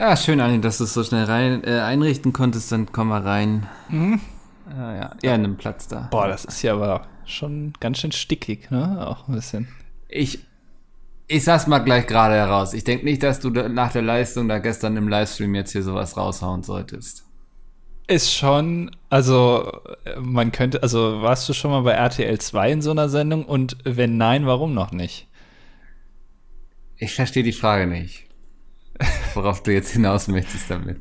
Ja, schön, Anni, dass du es so schnell rein, äh, einrichten konntest. Dann komm mal rein. Mhm. Ja, ja. Ja, nimm Platz da. Boah, das ist ja aber schon ganz schön stickig, ne? Auch ein bisschen. Ich, ich sag's mal gleich gerade heraus. Ich denke nicht, dass du da nach der Leistung da gestern im Livestream jetzt hier sowas raushauen solltest. Ist schon, also man könnte, also warst du schon mal bei RTL 2 in so einer Sendung und wenn nein, warum noch nicht? Ich verstehe die Frage nicht. Worauf du jetzt hinaus möchtest damit.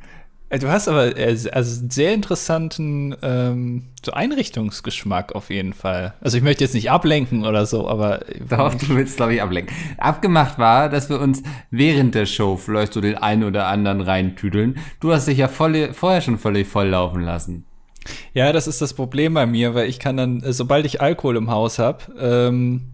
Äh, Du hast aber äh, also einen sehr interessanten ähm, so Einrichtungsgeschmack auf jeden Fall. Also ich möchte jetzt nicht ablenken oder so, aber Doch, du willst, glaube ich, ablenken. Abgemacht war, dass wir uns während der Show vielleicht so den einen oder anderen reintüdeln. Du hast dich ja voll, vorher schon völlig voll laufen lassen. Ja, das ist das Problem bei mir, weil ich kann dann, äh, sobald ich Alkohol im Haus habe, ähm,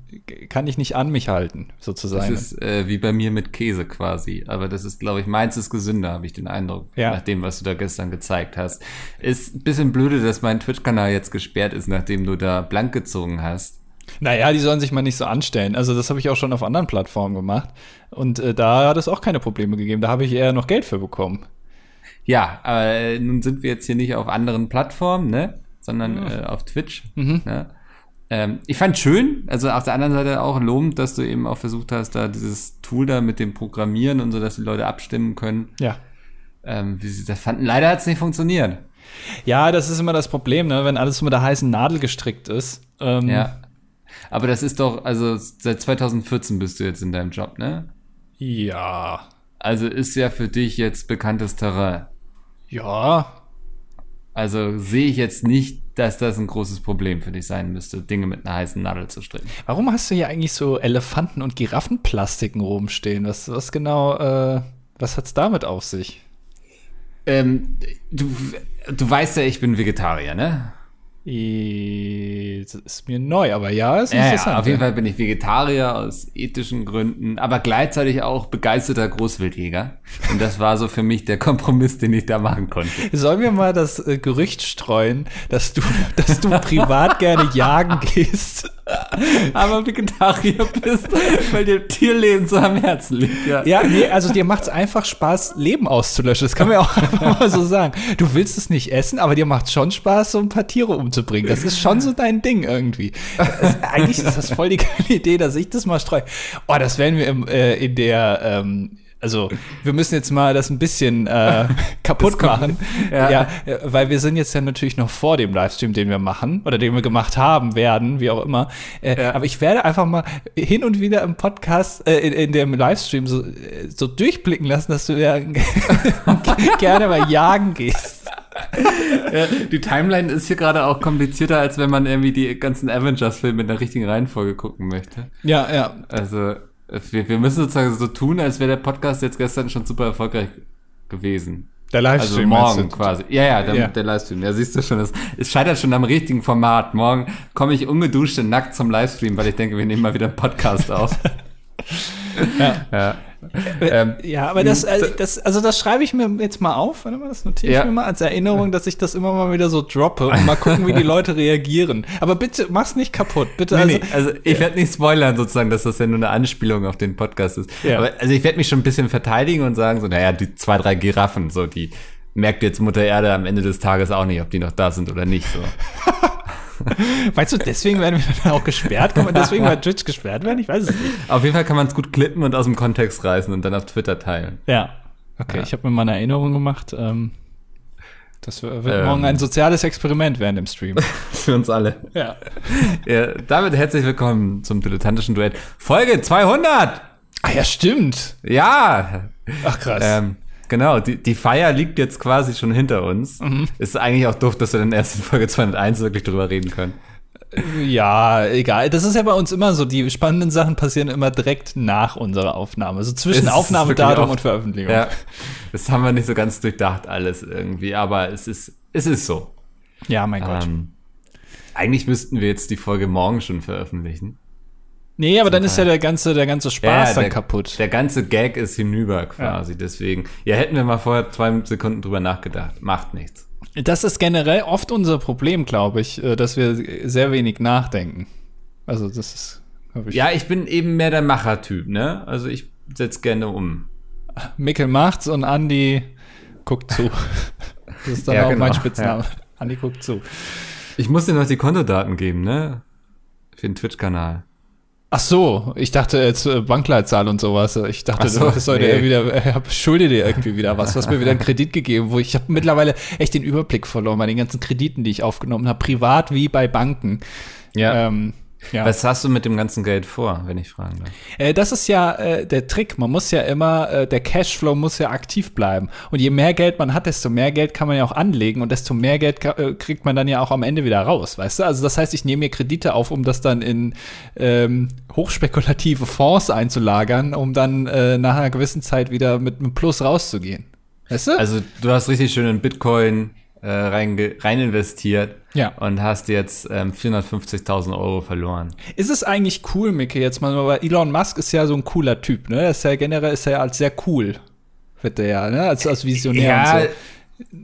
kann ich nicht an mich halten, Das sozusagen. ist äh, wie bei mir mit Käse quasi. Aber das ist, glaube ich, meins ist gesünder, habe ich den Eindruck. Ja. Nach dem, was du da gestern gezeigt hast. Ist ein bisschen blöde, dass mein Twitch-Kanal jetzt gesperrt ist, nachdem du da blank gezogen hast. Naja, die sollen sich mal nicht so anstellen. Also das habe ich auch schon auf anderen Plattformen gemacht. Und äh, da hat es auch keine Probleme gegeben. Da habe ich eher noch Geld für bekommen. Ja, aber äh, nun sind wir jetzt hier nicht auf anderen Plattformen, ne? Sondern äh, auf Twitch. Ne? Ähm, ich fand schön, also auf der anderen Seite auch lobend, dass du eben auch versucht hast, da dieses Tool da mit dem Programmieren und so, dass die Leute abstimmen können, Ja. ähm, wie sie das fanden. Leider hat es nicht funktioniert. Ja, das ist immer das Problem, ne? wenn alles mit der heißen Nadel gestrickt ist. Ähm, Ja. Aber das ist doch, also seit 2014 bist du jetzt in deinem Job, ne? Ja. Also ist ja für dich jetzt bekanntes Terrain. Ja. Also sehe ich jetzt nicht, dass das ein großes Problem für dich sein müsste, Dinge mit einer heißen Nadel zu stricken. Warum hast du hier eigentlich so Elefanten- und Giraffenplastiken rumstehen? Was, was genau, äh, was hat's damit auf sich? Ähm, du, du weißt ja, ich bin Vegetarier, ne? Das ist mir neu, aber ja, ist Ja, interessant. ja, auf jeden Fall bin ich Vegetarier aus ethischen Gründen, aber gleichzeitig auch begeisterter Großwildjäger. Und das war so für mich der Kompromiss, den ich da machen konnte. Sollen wir mal das äh, Gerücht streuen, dass du, dass du privat gerne jagen gehst? Aber Vegetarier bist, weil dir Tierleben so am Herzen liegt, ja. Ja, nee, also dir macht's einfach Spaß, Leben auszulöschen. Das kann man ja auch einfach mal so sagen. Du willst es nicht essen, aber dir macht schon Spaß, so ein paar Tiere umzubringen. Das ist schon so dein Ding irgendwie. Das, eigentlich ist das voll die geile Idee, dass ich das mal streue. Oh, das werden wir im, äh, in der, ähm, also wir müssen jetzt mal das ein bisschen äh, kaputt machen. ja. Ja. äh, weil wir sind jetzt ja natürlich noch vor dem Livestream, den wir machen oder den wir gemacht haben werden, wie auch immer. Äh, Ja. Aber ich werde einfach mal hin und wieder im Podcast, äh, in, in dem Livestream so, äh, so durchblicken lassen, dass du ja gerne mal jagen gehst. Die Timeline ist hier gerade auch komplizierter, als wenn man irgendwie die ganzen Avengers-Filme in der richtigen Reihenfolge gucken möchte. Ja, ja. Also, wir, wir müssen sozusagen so tun, als wäre der Podcast jetzt gestern schon super erfolgreich gewesen. Der Also Livestream. morgen meinst du? quasi. Ja, ja, der, Ja. der Livestream. Ja, siehst du schon, es, es scheitert schon am richtigen Format. Morgen komme ich ungeduscht und nackt zum Livestream, weil ich denke, wir nehmen mal wieder einen Podcast auf. Ja. ja. Ähm, Ja, aber das, äh, das, also das schreibe ich mir jetzt mal auf, warte mal, das notiere ich Ja. mir mal als Erinnerung, dass ich das immer mal wieder so droppe und mal gucken, wie die Leute reagieren. Aber bitte, mach's nicht kaputt, bitte. Nee, Also, also ich werde nicht spoilern sozusagen, dass das ja nur eine Anspielung auf den Podcast ist. Ja. Aber also ich werde mich schon ein bisschen verteidigen und sagen so, naja, die zwei, drei Giraffen, so die merkt jetzt Mutter Erde am Ende des Tages auch nicht, ob die noch da sind oder nicht. So. Weißt du, deswegen werden wir dann auch gesperrt? Kann man deswegen bei Twitch gesperrt werden? Ich weiß es nicht. Auf jeden Fall kann man es gut klippen und aus dem Kontext reißen und dann auf Twitter teilen. Ja. Okay, Ja. ich habe mir mal eine Erinnerung gemacht. Ähm, das wird Ähm. morgen ein soziales Experiment während dem Stream. Für uns alle. ja. Ja, damit herzlich willkommen zum dilettantischen Duett. Folge 200! Ah ja, stimmt. Ja! Ach krass. Ähm, genau, die, die Feier liegt jetzt quasi schon hinter uns. Ist eigentlich auch doof, dass wir dann erst in Folge 201 wirklich drüber reden können. Ja, egal. Das ist ja bei uns immer so. Die spannenden Sachen passieren immer direkt nach unserer Aufnahme. Also zwischen Aufnahmedatum und Veröffentlichung. Ja, das haben wir nicht so ganz durchdacht alles irgendwie, aber es ist, es ist so. Ja, mein Gott. Ähm, eigentlich müssten wir jetzt die Folge morgen schon veröffentlichen. Nee, aber dann ist ja der ganze, der ganze Spaß dann der, kaputt. Der ganze Gag ist hinüber quasi, deswegen. Ja, hätten wir mal vorher zwei Sekunden drüber nachgedacht. Macht nichts. Das ist generell oft unser Problem, glaube ich, äh, dass wir sehr wenig nachdenken. Also das ist, glaube ich. Ja, ich bin eben mehr der Machertyp, ne? Also ich setz gerne um. Mikkel macht's und Andi guckt zu. Das ist dann Ja, auch genau, mein Spitzname. Andi guckt zu. Ich muss dir noch die Kontodaten geben, ne? Für den Twitch-Kanal. Ach so, ich dachte jetzt äh, Bankleitzahl und sowas. Ich dachte, Ach so, das sollte nee. er wieder, äh, hab, schulde dir irgendwie wieder was. Du hast mir wieder einen Kredit gegeben, wo ich habe mittlerweile echt den Überblick verloren bei den ganzen Krediten, die ich aufgenommen habe, privat wie bei Banken. Ähm, ja. Was hast du mit dem ganzen Geld vor, wenn ich fragen darf? Äh, das ist ja äh, der Trick. Man muss ja immer, äh, der Cashflow muss ja aktiv bleiben. Und je mehr Geld man hat, desto mehr Geld kann man ja auch anlegen und desto mehr Geld äh, kriegt man dann ja auch am Ende wieder raus, weißt du? Also das heißt, ich nehme mir Kredite auf, um das dann in ähm, hochspekulative Fonds einzulagern, um dann äh, nach einer gewissen Zeit wieder mit einem Plus rauszugehen. Weißt du? Also, du hast richtig schön in Bitcoin äh, rein, rein investiert Ja. und hast jetzt ähm, 450.000 Euro verloren. Ist es eigentlich cool, Micke, jetzt mal, weil Elon Musk ist ja so ein cooler Typ, ne? Ist ja generell ist er ja als sehr cool, wird er ja, ne? Als, als Visionär und so.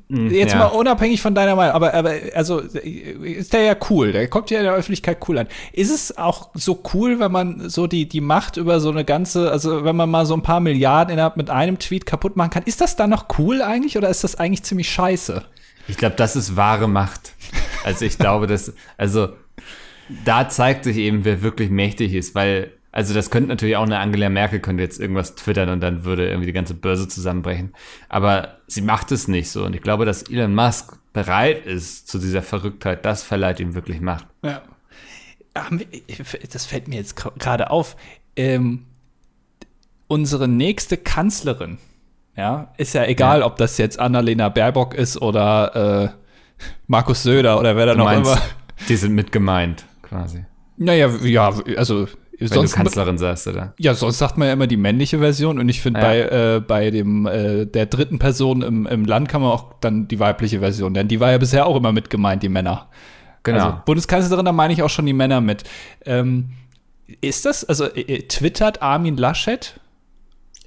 mh, Jetzt ja. mal unabhängig von deiner Meinung, aber, aber also ist der ja cool, der kommt ja in der Öffentlichkeit cool an. Ist es auch so cool, wenn man so die, die Macht über so eine ganze, also wenn man mal so ein paar Milliarden innerhalb mit einem Tweet kaputt machen kann, ist das dann noch cool eigentlich oder ist das eigentlich ziemlich scheiße? Ich glaube, das ist wahre Macht. Also ich glaube, dass, also da zeigt sich eben, wer wirklich mächtig ist, weil, also das könnte natürlich auch eine Angela Merkel könnte jetzt irgendwas twittern und dann würde irgendwie die ganze Börse zusammenbrechen. Aber sie macht es nicht so. Und ich glaube, dass Elon Musk bereit ist zu dieser Verrücktheit, das verleiht ihm wirklich Macht. Ja. Das fällt mir jetzt gerade auf. Ähm, unsere nächste Kanzlerin, ja, ist ja egal, Ja. ob das jetzt Annalena Baerbock ist oder äh, Markus Söder oder wer da noch meinst, immer. die sind mit gemeint, quasi. Naja, ja, also Wenn sonst, du Kanzlerin sagst, oder? ja, sonst sagt man ja immer die männliche Version und ich finde Ja. bei, äh, bei dem äh, der dritten Person im, im Land kann man auch dann die weibliche Version, denn die war ja bisher auch immer mit gemeint, die Männer. Genau. Also Bundeskanzlerin, da meine ich auch schon die Männer mit. Ähm, ist das, also äh, twittert Armin Laschet?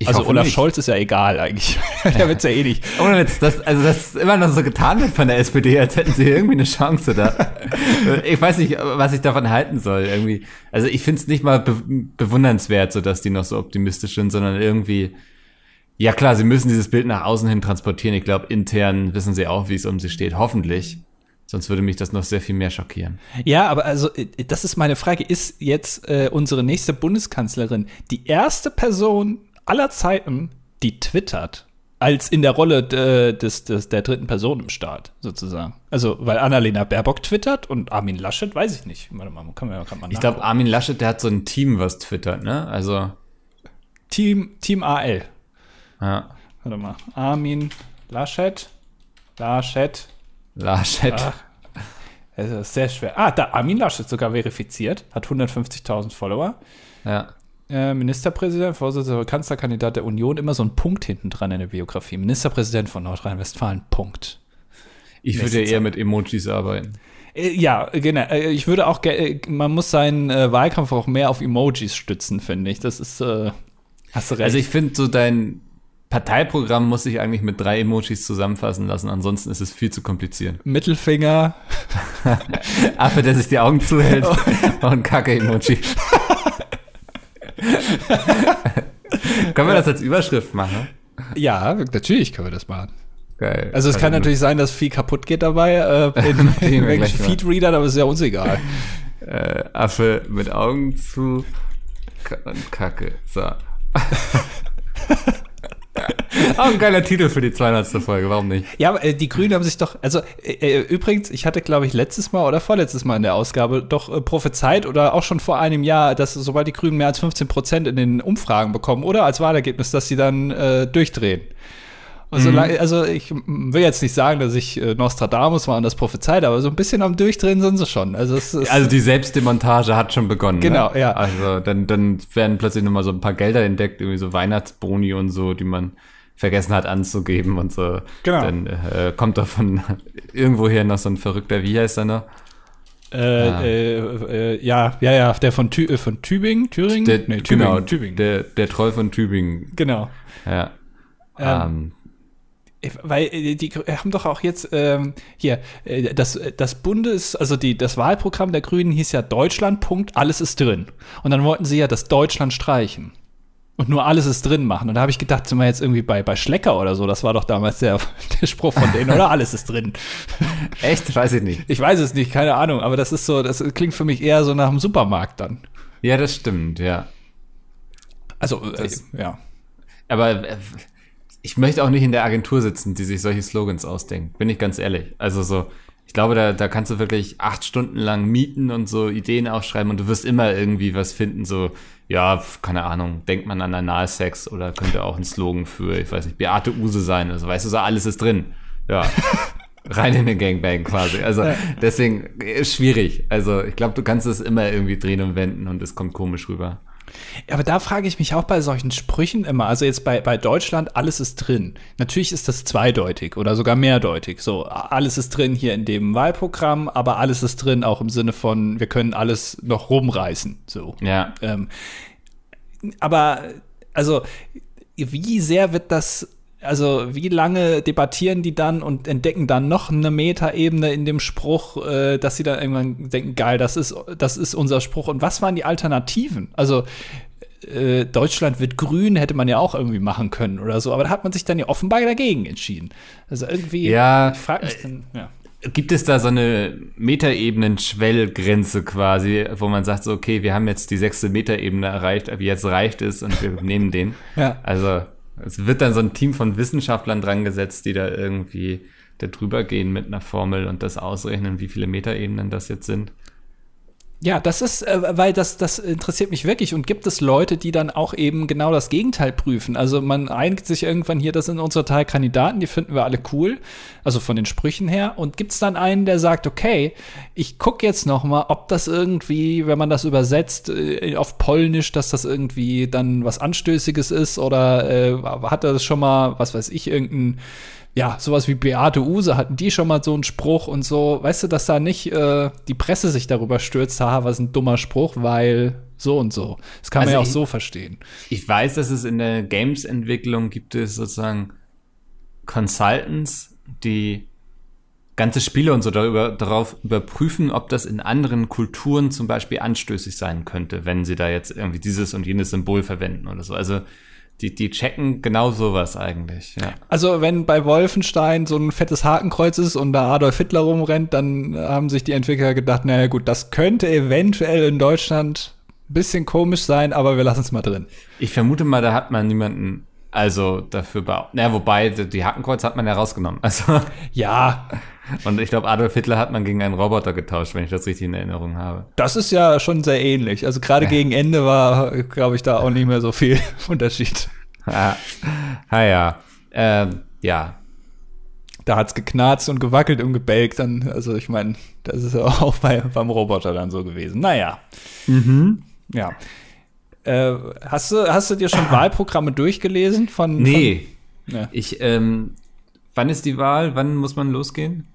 Ich also Olaf nicht. Scholz ist ja egal eigentlich. Der wird's ja eh nicht. Ohne Witz, das, also das immer noch so getan wird von der SPD, als hätten sie irgendwie eine Chance da. ich weiß nicht, was ich davon halten soll. Irgendwie. Also ich finde es nicht mal be bewundernswert, so dass die noch so optimistisch sind, sondern irgendwie. Ja klar, sie müssen dieses Bild nach außen hin transportieren. Ich glaube, intern wissen sie auch, wie es um sie steht. Hoffentlich. Sonst würde mich das noch sehr viel mehr schockieren. Ja, aber also, äh, das ist meine Frage. Ist jetzt äh, unsere nächste Bundeskanzlerin die erste Person aller Zeiten, die twittert? Als in der Rolle äh, des, des, der dritten Person im Staat, sozusagen. Also, weil Annalena Baerbock twittert und Armin Laschet, weiß ich nicht. Warte mal, kann man gerade mal Ich glaube. Armin Laschet, der hat so ein Team, was twittert, ne? Also, Team, Team AL. ja. Warte mal. Armin Laschet. Laschet. Laschet. Ach, das ist sehr schwer. Ah, da Armin Laschet sogar verifiziert, hat 150.000 Follower. Ja. Äh, Ministerpräsident, Vorsitzender, Kanzlerkandidat der Union, immer so ein Punkt hinten dran in der Biografie. Ministerpräsident von Nordrhein-Westfalen, Punkt. Ich würde eher mit Emojis arbeiten. Äh, ja, genau. Äh, ich würde auch, man muss seinen Wahlkampf auch mehr auf Emojis stützen, finde ich. Das ist, äh, hast du recht. Also ich finde so dein Parteiprogramm muss sich eigentlich mit drei Emojis zusammenfassen lassen, ansonsten ist es viel zu kompliziert. Mittelfinger. Affe, der sich die Augen zuhält und Kacke-Emoji. Können wir das als Überschrift machen? Ja, natürlich können wir das machen. Geil. Also es kann natürlich sein, dass viel kaputt geht dabei äh, in wir irgendwelchen. Feedreadern, aber ist ja uns egal. äh, Affe mit Augen zu und Kacke. So. Auch ein geiler Titel für die 200. Folge, warum nicht? Ja, aber äh, die Grünen haben sich doch, also äh, äh, übrigens, ich hatte, glaube ich, letztes Mal oder vorletztes Mal in der Ausgabe doch äh, prophezeit oder auch schon vor einem Jahr, dass sobald die Grünen mehr als 15 Prozent in den Umfragen bekommen oder als Wahlergebnis, dass sie dann äh, durchdrehen. Also, lang- also ich will jetzt nicht sagen, dass ich äh, Nostradamus war und das prophezeit, aber so ein bisschen am Durchdrehen sind sie schon. Also Also die Selbstdemontage hat schon begonnen. Genau, ne? ja. Also dann, dann werden plötzlich nochmal so ein paar Gelder entdeckt, irgendwie so Weihnachtsboni und so, die man vergessen hat anzugeben und so. Genau. Dann äh, kommt da von irgendwoher noch so ein verrückter, wie heißt er noch? äh, Ah. äh, äh, ja, ja, ja, der von, Thü äh, von Tübingen, Thüringen? Der, nee, Tübingen, genau, Tübingen. Der, der Troll von Tübingen. genau. Ja. Ähm, Ähm, Weil äh, die haben doch auch jetzt ähm, hier äh, das das Bundes also die das Wahlprogramm der Grünen hieß ja Deutschland Punkt alles ist drin und dann wollten sie ja das Deutschland streichen und nur alles ist drin machen. Und da habe ich gedacht, sind wir jetzt irgendwie bei, bei Schlecker oder so. Das war doch damals der, der Spruch von denen, oder? Alles ist drin. Echt? Weiß ich nicht. Ich weiß es nicht, keine Ahnung. Aber das ist so, das klingt für mich eher so nach einem Supermarkt dann. Ja, das stimmt, ja. Also, äh, ja. Aber äh, ich möchte auch nicht in der Agentur sitzen, die sich solche Slogans ausdenkt. Bin ich ganz ehrlich. Also so, ich glaube, da, da kannst du wirklich acht Stunden lang mieten und so Ideen aufschreiben und du wirst immer irgendwie was finden, so, ja, keine Ahnung, denkt man an Analsex oder könnte auch ein Slogan für, ich weiß nicht, Beate Use sein. Also weißt du, so alles ist drin. Ja. Rein in den Gangbang quasi. Also deswegen ist schwierig. Also ich glaube, du kannst es immer irgendwie drehen und wenden und es kommt komisch rüber. Aber da frage ich mich auch bei solchen Sprüchen immer, also jetzt bei, bei Deutschland, alles ist drin. Natürlich ist das zweideutig oder sogar mehrdeutig. So, alles ist drin hier in dem Wahlprogramm, aber alles ist drin auch im Sinne von, wir können alles noch rumreißen. So. Ja. Ähm, aber, also, wie sehr wird das also wie lange debattieren die dann und entdecken dann noch eine Metaebene in dem Spruch, äh, dass sie dann irgendwann denken, geil, das ist, das ist unser Spruch. Und was waren die Alternativen? Also äh, Deutschland wird grün, hätte man ja auch irgendwie machen können oder so. Aber da hat man sich dann ja offenbar dagegen entschieden. Also irgendwie, ja, ich frage mich dann, ja. Gibt es da so eine Metaebenen-Schwellgrenze quasi, wo man sagt, so, okay, wir haben jetzt die sechste Metaebene erreicht, aber jetzt reicht es und wir nehmen den? Ja. Also es wird dann so ein Team von Wissenschaftlern dran gesetzt, die da irgendwie da drüber gehen mit einer Formel und das ausrechnen, wie viele Metaebenen das jetzt sind. Ja, das ist, äh, weil das, das interessiert mich wirklich. Und gibt es Leute, die dann auch eben genau das Gegenteil prüfen? Also man einigt sich irgendwann hier, das sind unsere drei Kandidaten, die finden wir alle cool, also von den Sprüchen her. Und gibt es dann einen, der sagt, okay, ich gucke jetzt noch mal, ob das irgendwie, wenn man das übersetzt äh, auf Polnisch, dass das irgendwie dann was Anstößiges ist oder äh, hat er das schon mal, was weiß ich, irgendein ja, sowas wie Beate Use hatten die schon mal so einen Spruch und so, weißt du, dass da nicht äh, die Presse sich darüber stürzt, haha, was ein dummer Spruch, weil so und so. Das kann also man ja auch ich, so verstehen. Ich weiß, dass es in der Games-Entwicklung gibt es sozusagen Consultants, die ganze Spiele und so darüber, darauf überprüfen, ob das in anderen Kulturen zum Beispiel anstößig sein könnte, wenn sie da jetzt irgendwie dieses und jenes Symbol verwenden oder so. Also die, die checken genau sowas eigentlich, ja. Also, wenn bei Wolfenstein so ein fettes Hakenkreuz ist und da Adolf Hitler rumrennt, dann haben sich die Entwickler gedacht, naja gut, das könnte eventuell in Deutschland ein bisschen komisch sein, aber wir lassen es mal drin. Ich vermute mal, da hat man niemanden also dafür. Naja, wobei, die Hakenkreuz hat man ja rausgenommen. Also. Ja. Und ich glaube, Adolf Hitler hat man gegen einen Roboter getauscht, wenn ich das richtig in Erinnerung habe. Das ist ja schon sehr ähnlich. Also gerade gegen Ende war, glaube ich, da auch nicht mehr so viel Unterschied. Ah, ah ja. Ähm, ja. Da hat's geknarzt und gewackelt und gebelgt. Dann, also ich meine, das ist ja auch bei, beim Roboter dann so gewesen. Naja. Mhm. Ja. Äh, hast, du, hast du dir schon Wahlprogramme durchgelesen von. Nee. Von, ja. Ich, ähm, wann ist die Wahl? Wann muss man losgehen?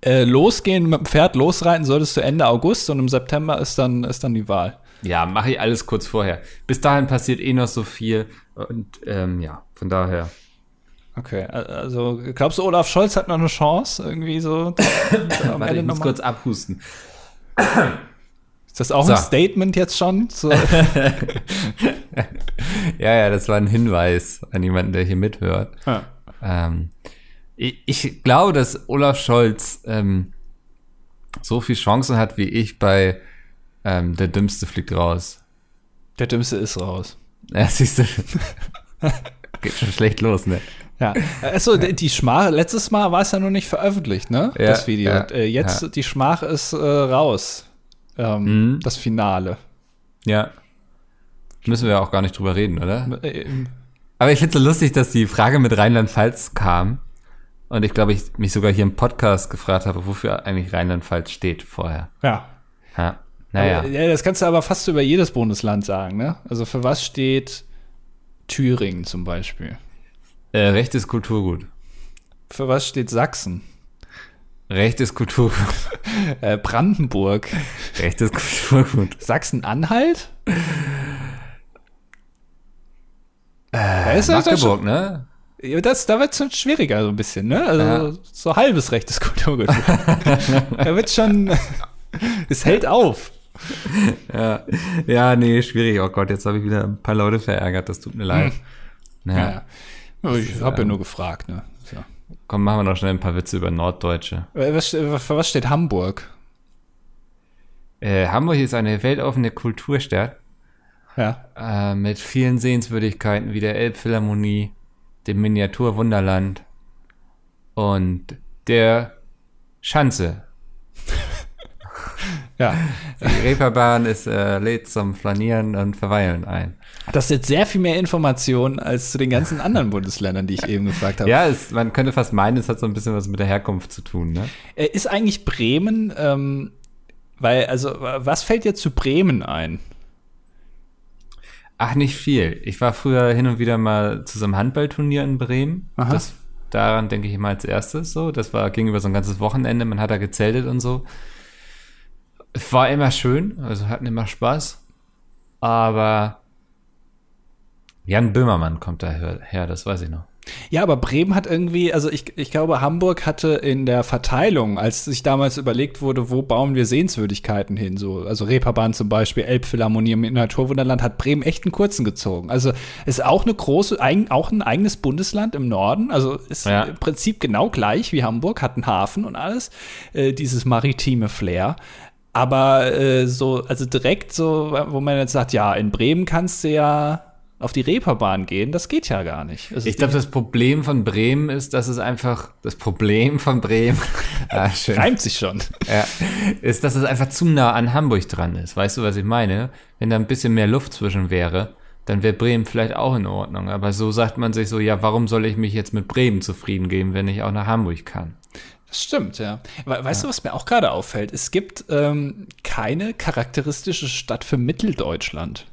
Äh, losgehen mit dem Pferd losreiten solltest du Ende August und im September ist dann, ist dann die Wahl. Ja, mache ich alles kurz vorher. Bis dahin passiert eh noch so viel und ähm, ja, von daher. Okay, also glaubst du, Olaf Scholz hat noch eine Chance irgendwie so? Warte, ich muss kurz abhusten. Ist das auch so. ein Statement jetzt schon? So. ja, ja, das war ein Hinweis an jemanden, der hier mithört. Ja. Ähm, ich, ich, glaube, dass Olaf Scholz ähm, so viel Chancen hat wie ich bei ähm, Der Dümmste fliegt raus. Der Dümmste ist raus. Ja, siehst du. Geht schon schlecht los, ne? Ja. Achso, die Schmach, letztes Mal war es ja noch nicht veröffentlicht, ne? Ja, das Video. Ja, äh, jetzt, ja. die Schmach ist äh, raus ähm, mhm. das Finale. Ja. Müssen wir ja auch gar nicht drüber reden, oder? Äh, Aber ich finde es so lustig, dass die Frage mit Rheinland-Pfalz kam. Und ich glaube, ich mich sogar hier im Podcast gefragt habe, wofür eigentlich Rheinland-Pfalz steht vorher. Ja. Ja. Naja. Aber, ja, das kannst du aber fast über jedes Bundesland sagen, ne? Also für was steht Thüringen zum Beispiel? Äh, rechtes Kulturgut. Für was steht Sachsen? Rechtes Kulturgut. äh, Brandenburg. Rechtes Kulturgut. Sachsen-Anhalt? Äh, Magdeburg, ne? Das, da wird es schon schwieriger, so ein bisschen, ne? Also ja. so halbes rechtes Kulturgut. da wird schon. es hält auf. ja. ja, nee, schwierig. Oh Gott, jetzt habe ich wieder ein paar Leute verärgert. Das tut mir leid. Hm. Ja. ja. Ich habe ja ähm, nur gefragt. Ne? So. Komm, machen wir noch schnell ein paar Witze über Norddeutsche. Äh, was, für was steht Hamburg? Äh, Hamburg ist eine weltoffene Kulturstadt. Ja. Äh, mit vielen Sehenswürdigkeiten wie der Elbphilharmonie, dem Miniaturwunderland und der Schanze. ja. Die Reeperbahn ist, äh, lädt zum Flanieren und Verweilen ein. Das ist jetzt sehr viel mehr Informationen als zu den ganzen anderen Bundesländern, die ich eben gefragt habe. Ja, es, man könnte fast meinen, es hat so ein bisschen was mit der Herkunft zu tun. Ne? Äh, ist eigentlich Bremen, ähm, weil, also, was fällt dir zu Bremen ein? Ach, nicht viel. Ich war früher hin und wieder mal zu so einem Handballturnier in Bremen. Aha. Das, daran denke ich immer als erstes so. Das war gegenüber so ein ganzes Wochenende. Man hat da gezeltet und so. War immer schön, also hatten immer Spaß. Aber Jan Böhmermann kommt daher, das weiß ich noch. Ja, aber Bremen hat irgendwie, also ich, ich glaube, Hamburg hatte in der Verteilung, als sich damals überlegt wurde, wo bauen wir Sehenswürdigkeiten hin, so, also Reeperbahn zum Beispiel, Elbphilharmonie im Naturwunderland, hat Bremen echt einen kurzen gezogen. Also ist auch eine große, ein, auch ein eigenes Bundesland im Norden, also ist ja. im Prinzip genau gleich wie Hamburg, hat einen Hafen und alles, äh, dieses maritime Flair. Aber äh, so, also direkt so, wo man jetzt sagt, ja, in Bremen kannst du ja auf die Reeperbahn gehen, das geht ja gar nicht. ich glaube, das Problem von Bremen ist, dass es einfach, das Problem von Bremen, ah, schön. reimt sich schon, ja, ist, dass es einfach zu nah an Hamburg dran ist. Weißt du, was ich meine? Wenn da ein bisschen mehr Luft zwischen wäre, dann wäre Bremen vielleicht auch in Ordnung. Aber so sagt man sich so, ja, warum soll ich mich jetzt mit Bremen zufrieden geben, wenn ich auch nach Hamburg kann? Das stimmt, ja. Weißt ja. du, was mir auch gerade auffällt? Es gibt ähm, keine charakteristische Stadt für Mitteldeutschland.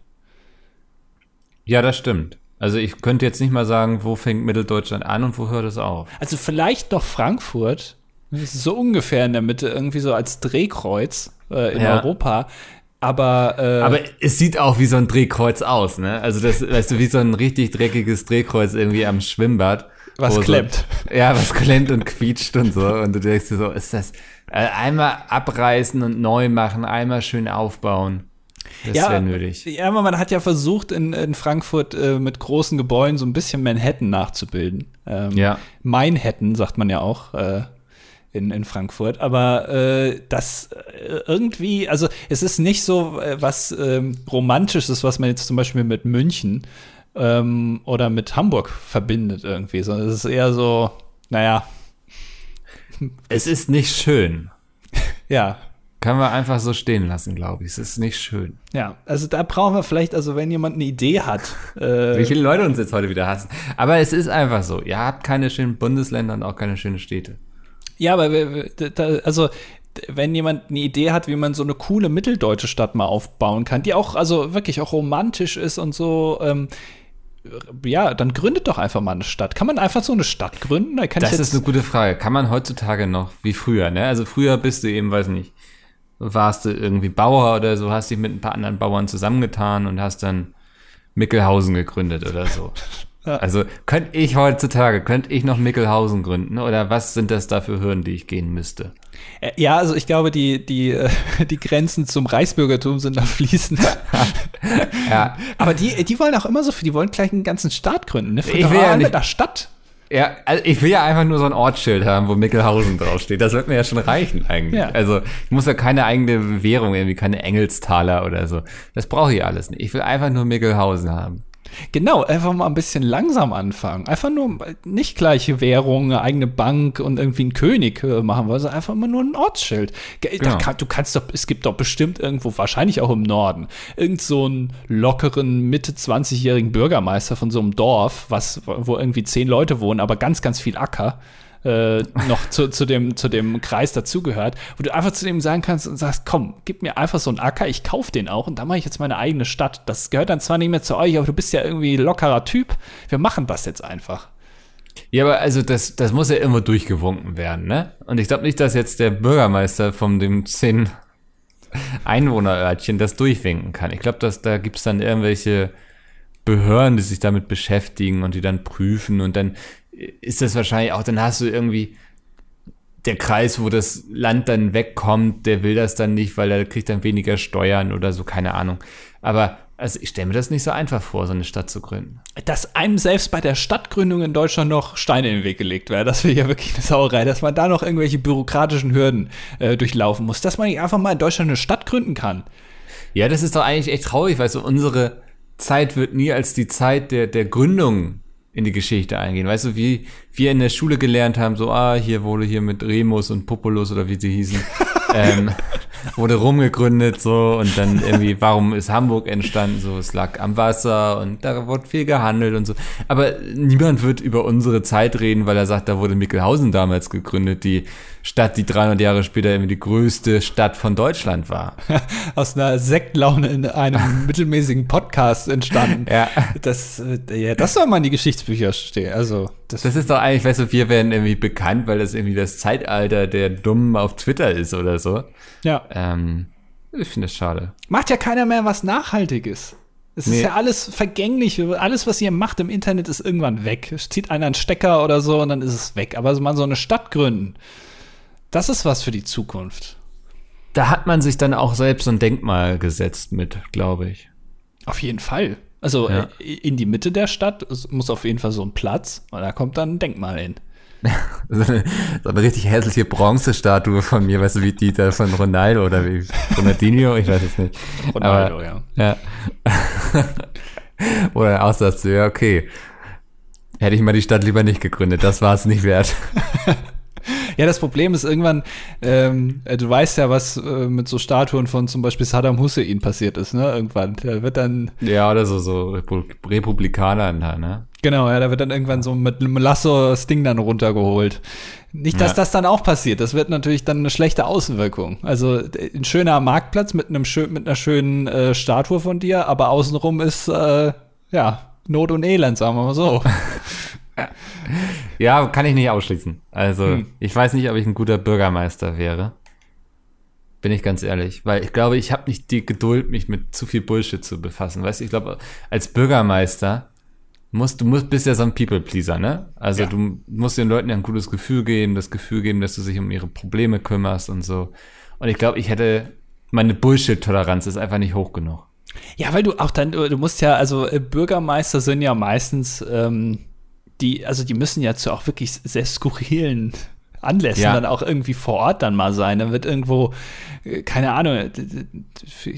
Ja, das stimmt. Also ich könnte jetzt nicht mal sagen, wo fängt Mitteldeutschland an und wo hört es auf. Also vielleicht noch Frankfurt. Das ist so ungefähr in der Mitte, irgendwie so als Drehkreuz äh, in ja. Europa. Aber, äh, aber es sieht auch wie so ein Drehkreuz aus, ne? Also das, weißt du, wie so ein richtig dreckiges Drehkreuz irgendwie am Schwimmbad. Was klemmt. So, ja, was klemmt und quietscht und so. Und du denkst dir so, ist das äh, einmal abreißen und neu machen, einmal schön aufbauen. Das ja, wäre nötig. Ja, aber man hat ja versucht, in, in Frankfurt äh, mit großen Gebäuden so ein bisschen Manhattan nachzubilden. Ähm, ja. Manhattan, sagt man ja auch. Äh, in, in Frankfurt. Aber äh, das äh, irgendwie, also es ist nicht so äh, was ähm, Romantisches, was man jetzt zum Beispiel mit München ähm, oder mit Hamburg verbindet irgendwie, sondern es ist eher so, naja. Es ist nicht schön. ja. Kann man einfach so stehen lassen, glaube ich. Es ist nicht schön. Ja, also da brauchen wir vielleicht, also wenn jemand eine Idee hat. Äh Wie viele Leute uns jetzt heute wieder hassen. Aber es ist einfach so. Ihr habt keine schönen Bundesländer und auch keine schönen Städte. Ja, aber also wenn jemand eine Idee hat, wie man so eine coole mitteldeutsche Stadt mal aufbauen kann, die auch, also wirklich auch romantisch ist und so, ähm, ja, dann gründet doch einfach mal eine Stadt. Kann man einfach so eine Stadt gründen? Da das ist eine gute Frage. Kann man heutzutage noch wie früher, ne? Also früher bist du eben, weiß nicht, warst du irgendwie Bauer oder so, hast dich mit ein paar anderen Bauern zusammengetan und hast dann Mickelhausen gegründet oder so. Ja. Also könnte ich heutzutage, könnte ich noch Mickelhausen gründen oder was sind das da für Hürden, die ich gehen müsste? Äh, ja, also ich glaube, die, die, die Grenzen zum Reichsbürgertum sind da fließend. ja. Aber die, die wollen auch immer so, die wollen gleich einen ganzen Staat gründen, ne? Ich will ja nicht, mit einer Stadt. Ja, also ich will ja einfach nur so ein Ortsschild haben, wo Mickelhausen draufsteht. Das wird mir ja schon reichen eigentlich. Ja. Also ich muss ja keine eigene Währung, irgendwie keine Engelstaler oder so. Das brauche ich alles nicht. Ich will einfach nur Mickelhausen haben. Genau, einfach mal ein bisschen langsam anfangen. Einfach nur nicht gleiche Währung, eine eigene Bank und irgendwie einen König äh, machen, sondern einfach immer nur ein Ortsschild. Genau. Kann, du kannst doch, es gibt doch bestimmt irgendwo, wahrscheinlich auch im Norden, irgend so einen lockeren Mitte 20-jährigen Bürgermeister von so einem Dorf, was, wo irgendwie zehn Leute wohnen, aber ganz, ganz viel Acker äh, noch zu, zu, dem, zu dem Kreis dazugehört, wo du einfach zu dem sagen kannst und sagst, komm, gib mir einfach so einen Acker, ich kauf den auch und da mache ich jetzt meine eigene Stadt. Das gehört dann zwar nicht mehr zu euch, aber du bist ja irgendwie lockerer Typ. Wir machen das jetzt einfach. Ja, aber also das, das muss ja immer durchgewunken werden, ne? Und ich glaube nicht, dass jetzt der Bürgermeister von dem 10 Einwohnerörtchen das durchwinken kann. Ich glaube, dass da gibt's dann irgendwelche Behörden, die sich damit beschäftigen und die dann prüfen und dann ist das wahrscheinlich auch, dann hast du irgendwie der Kreis, wo das Land dann wegkommt, der will das dann nicht, weil er kriegt dann weniger Steuern oder so, keine Ahnung. Aber also ich stelle mir das nicht so einfach vor, so eine Stadt zu gründen. Dass einem selbst bei der Stadtgründung in Deutschland noch Steine in den Weg gelegt werden, das wäre ja wirklich eine Sauerei, dass man da noch irgendwelche bürokratischen Hürden äh, durchlaufen muss, dass man nicht einfach mal in Deutschland eine Stadt gründen kann. Ja, das ist doch eigentlich echt traurig, weil so unsere Zeit wird nie als die Zeit der, der Gründung in die Geschichte eingehen. Weißt du, wie wir in der Schule gelernt haben, so, ah, hier wurde hier mit Remus und Populus oder wie sie hießen, ähm, wurde rumgegründet so und dann irgendwie, warum ist Hamburg entstanden? So, es lag am Wasser und da wurde viel gehandelt und so. Aber niemand wird über unsere Zeit reden, weil er sagt, da wurde Mickelhausen damals gegründet, die Stadt, die 300 Jahre später irgendwie die größte Stadt von Deutschland war. Aus einer Sektlaune in einem mittelmäßigen Podcast entstanden. Ja. Das, äh, ja, das soll mal in die Geschichtsbücher stehen. Also, das, das ist doch eigentlich, weißt du, wir werden irgendwie bekannt, weil das irgendwie das Zeitalter der Dummen auf Twitter ist oder so. Ja. Ähm, ich finde das schade. Macht ja keiner mehr was Nachhaltiges. Es nee. ist ja alles vergänglich. Alles, was ihr macht im Internet, ist irgendwann weg. Es zieht einer einen Stecker oder so und dann ist es weg. Aber mal so eine Stadt gründen, das ist was für die Zukunft. Da hat man sich dann auch selbst so ein Denkmal gesetzt mit, glaube ich. Auf jeden Fall. Also ja. Äh, in die Mitte der Stadt muss auf jeden Fall so ein Platz und da kommt dann ein Denkmal hin. so, eine, so eine richtig hässliche Bronzestatue von mir, weißt du, wie die da von Ronaldo oder wie Ronaldinho, ich weiß es nicht. Ronaldo, Aber, ja. ja. oder auch sagst du, ja, okay. Hätte ich mal die Stadt lieber nicht gegründet, das war es nicht wert. Ja, das Problem ist irgendwann, ähm, äh, du weißt ja, was äh, mit so Statuen von zum Beispiel Saddam Hussein passiert ist, ne? Irgendwann. Der wird dann. Ja, oder so, so Republikaner da, ne? Genau, ja, da wird dann irgendwann so mit einem Lasso das Ding dann runtergeholt. Nicht, dass ja. das dann auch passiert. Das wird natürlich dann eine schlechte Außenwirkung. Also ein schöner Marktplatz mit einem schön, mit einer schönen äh, Statue von dir, aber außenrum ist äh, ja Not und Elend, sagen wir mal so. ja, kann ich nicht ausschließen. Also, hm. ich weiß nicht, ob ich ein guter Bürgermeister wäre. Bin ich ganz ehrlich. Weil ich glaube, ich habe nicht die Geduld, mich mit zu viel Bullshit zu befassen. Weißt du, ich glaube, als Bürgermeister musst du musst, bist ja so ein People-Pleaser, ne? Also ja. du musst den Leuten ja ein gutes Gefühl geben, das Gefühl geben, dass du dich um ihre Probleme kümmerst und so. Und ich glaube, ich hätte, meine Bullshit-Toleranz ist einfach nicht hoch genug. Ja, weil du auch dann, du musst ja, also äh, Bürgermeister sind ja meistens ähm, die, also die müssen ja zu auch wirklich sehr skurrilen Anlässen ja. dann auch irgendwie vor Ort dann mal sein. Dann wird irgendwo, äh, keine Ahnung,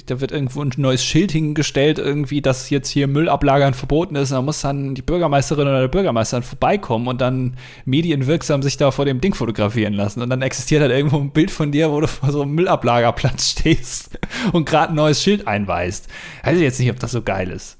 da wird irgendwo ein neues Schild hingestellt, irgendwie, dass jetzt hier Müllablagern verboten ist. Da muss dann die Bürgermeisterin oder der Bürgermeister dann vorbeikommen und dann medienwirksam sich da vor dem Ding fotografieren lassen. Und dann existiert halt irgendwo ein Bild von dir, wo du vor so einem Müllablagerplatz stehst und gerade ein neues Schild einweist. Weiß ich jetzt nicht, ob das so geil ist.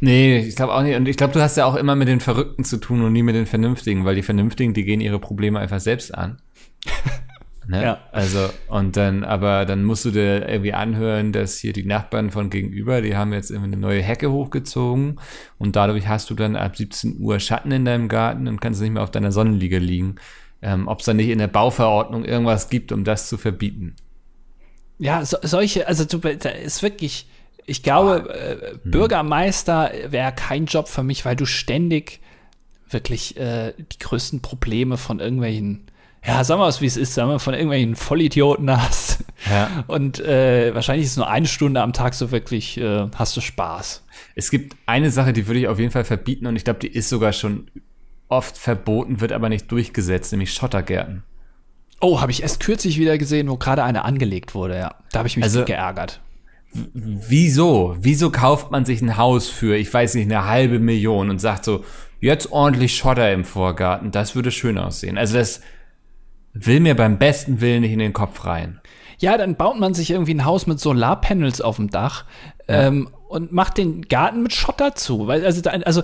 Nee, ich glaube auch nicht. Und ich glaube, du hast ja auch immer mit den Verrückten zu tun und nie mit den Vernünftigen, weil die Vernünftigen, die gehen ihre Probleme einfach selbst an. ne? Ja. Also, und dann, aber dann musst du dir irgendwie anhören, dass hier die Nachbarn von gegenüber, die haben jetzt irgendwie eine neue Hecke hochgezogen und dadurch hast du dann ab 17 Uhr Schatten in deinem Garten und kannst nicht mehr auf deiner Sonnenliege liegen. Ähm, Ob es da nicht in der Bauverordnung irgendwas gibt, um das zu verbieten. Ja, so, solche, also du, da ist wirklich, ich glaube, äh, hm. Bürgermeister wäre kein Job für mich, weil du ständig wirklich äh, die größten Probleme von irgendwelchen, ja, sagen wir es, wie es ist, sagen wir, von irgendwelchen Vollidioten hast. Ja. Und äh, wahrscheinlich ist nur eine Stunde am Tag so wirklich, äh, hast du Spaß. Es gibt eine Sache, die würde ich auf jeden Fall verbieten und ich glaube, die ist sogar schon oft verboten, wird aber nicht durchgesetzt, nämlich Schottergärten. Oh, habe ich erst kürzlich wieder gesehen, wo gerade eine angelegt wurde, ja. Da habe ich mich also, geärgert wieso? Wieso kauft man sich ein Haus für, ich weiß nicht, eine halbe Million und sagt so, jetzt ordentlich Schotter im Vorgarten, das würde schön aussehen. Also das will mir beim besten Willen nicht in den Kopf rein. Ja, dann baut man sich irgendwie ein Haus mit Solarpanels auf dem Dach ja. ähm, und macht den Garten mit Schotter zu. Weil, also, also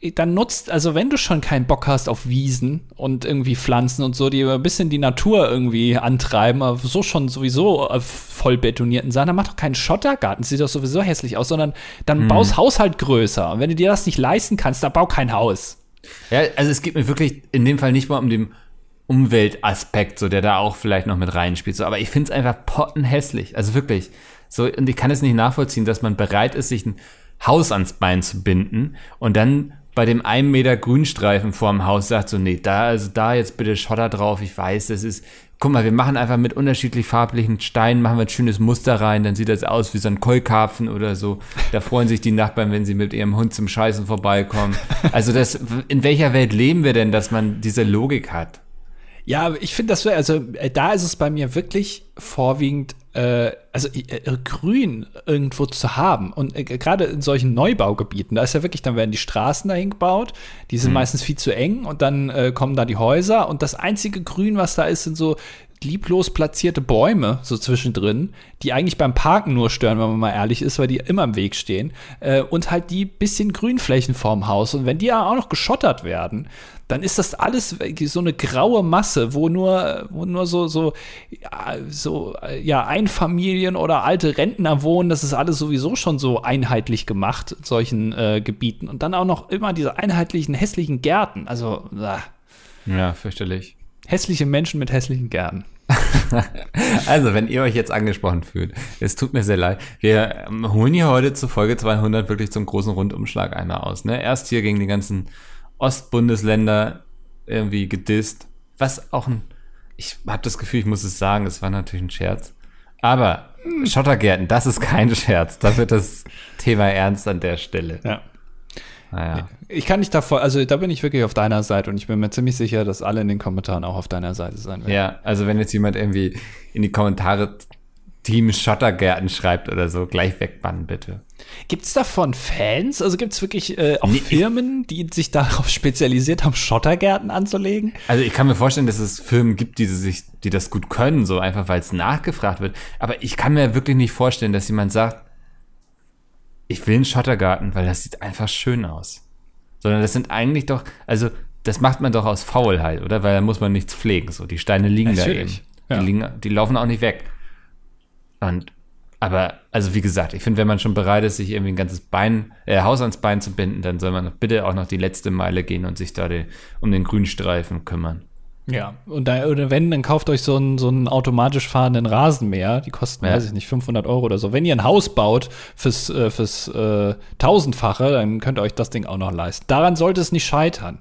äh, dann nutzt, also wenn du schon keinen Bock hast auf Wiesen und irgendwie Pflanzen und so, die ein bisschen die Natur irgendwie antreiben, aber so schon sowieso voll betonierten Sachen, dann mach doch keinen Schottergarten, sieht doch sowieso hässlich aus, sondern dann hm. baust Haushalt größer. Und wenn du dir das nicht leisten kannst, dann bau kein Haus. Ja, also es geht mir wirklich in dem Fall nicht mal um den Umweltaspekt, so der da auch vielleicht noch mit reinspielt, so, aber ich finde es einfach pottenhässlich, also wirklich. So, und ich kann es nicht nachvollziehen, dass man bereit ist, sich ein Haus ans Bein zu binden und dann bei dem einen Meter Grünstreifen vorm Haus sagt so, nee, da, also da jetzt bitte Schotter drauf, ich weiß, das ist, guck mal, wir machen einfach mit unterschiedlich farblichen Steinen, machen wir ein schönes Muster rein, dann sieht das aus wie so ein Keukarpfen oder so. Da freuen sich die Nachbarn, wenn sie mit ihrem Hund zum Scheißen vorbeikommen. Also das, in welcher Welt leben wir denn, dass man diese Logik hat? Ja, ich finde das, also äh, da ist es bei mir wirklich vorwiegend äh, also äh, grün irgendwo zu haben. Und äh, gerade in solchen Neubaugebieten, da ist ja wirklich, dann werden die Straßen dahin gebaut, die sind mhm. meistens viel zu eng und dann äh, kommen da die Häuser und das einzige Grün, was da ist, sind so lieblos platzierte Bäume so zwischendrin, die eigentlich beim Parken nur stören, wenn man mal ehrlich ist, weil die immer im Weg stehen. Äh, und halt die bisschen Grünflächen vorm Haus. Und wenn die ja auch noch geschottert werden, dann ist das alles so eine graue Masse, wo nur, wo nur so, so, ja, so, ja, Einfamilien oder alte Rentner wohnen. Das ist alles sowieso schon so einheitlich gemacht in solchen äh, Gebieten. Und dann auch noch immer diese einheitlichen, hässlichen Gärten. Also, äh. ja, fürchterlich. Hässliche Menschen mit hässlichen Gärten. also, wenn ihr euch jetzt angesprochen fühlt, es tut mir sehr leid. Wir ähm, holen hier heute zur Folge 200 wirklich zum großen Rundumschlag einmal aus. Ne? Erst hier gegen die ganzen Ostbundesländer irgendwie gedisst. Was auch ein. Ich habe das Gefühl, ich muss es sagen, es war natürlich ein Scherz. Aber Schottergärten, das ist kein Scherz. Da wird das Thema ernst an der Stelle. Ja. Naja. Ich kann nicht davor, also da bin ich wirklich auf deiner Seite und ich bin mir ziemlich sicher, dass alle in den Kommentaren auch auf deiner Seite sein werden. Ja, also wenn jetzt jemand irgendwie in die Kommentare Team Schottergärten schreibt oder so, gleich wegbannen, bitte. Gibt es davon Fans? Also gibt es wirklich äh, auch nee, Firmen, die sich darauf spezialisiert haben, Schottergärten anzulegen? Also ich kann mir vorstellen, dass es Firmen gibt, die sich, die das gut können, so einfach weil es nachgefragt wird. Aber ich kann mir wirklich nicht vorstellen, dass jemand sagt, ich will einen Schottergarten, weil das sieht einfach schön aus. Sondern das sind eigentlich doch, also das macht man doch aus Faulheit, oder? Weil da muss man nichts pflegen. So, die Steine liegen Natürlich. da eben. Die, ja. liegen, die laufen auch nicht weg. Und aber, also wie gesagt, ich finde, wenn man schon bereit ist, sich irgendwie ein ganzes Bein, äh, Haus ans Bein zu binden, dann soll man bitte auch noch die letzte Meile gehen und sich da die, um den Grünstreifen kümmern. Ja, und da, oder wenn, dann kauft euch so einen, so einen automatisch fahrenden Rasenmäher. Die kosten, ja. weiß ich nicht, 500 Euro oder so. Wenn ihr ein Haus baut fürs, äh, fürs äh, Tausendfache, dann könnt ihr euch das Ding auch noch leisten. Daran sollte es nicht scheitern.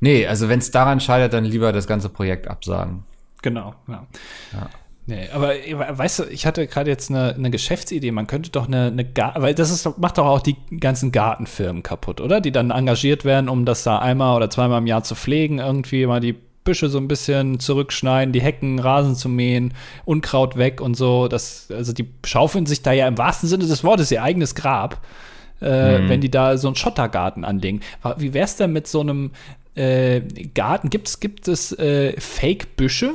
Nee, also wenn es daran scheitert, dann lieber das ganze Projekt absagen. Genau, ja. ja. Nee, aber weißt du, ich hatte gerade jetzt eine, eine Geschäftsidee, man könnte doch eine, eine Gar weil das ist, macht doch auch die ganzen Gartenfirmen kaputt, oder? Die dann engagiert werden, um das da einmal oder zweimal im Jahr zu pflegen, irgendwie mal die Büsche so ein bisschen zurückschneiden, die Hecken, Rasen zu mähen, Unkraut weg und so. Das, also die schaufeln sich da ja im wahrsten Sinne des Wortes ihr eigenes Grab, äh, mhm. wenn die da so einen Schottergarten anlegen. Wie wär's denn mit so einem äh, Garten? Gibt's, gibt es äh, Fake-Büsche,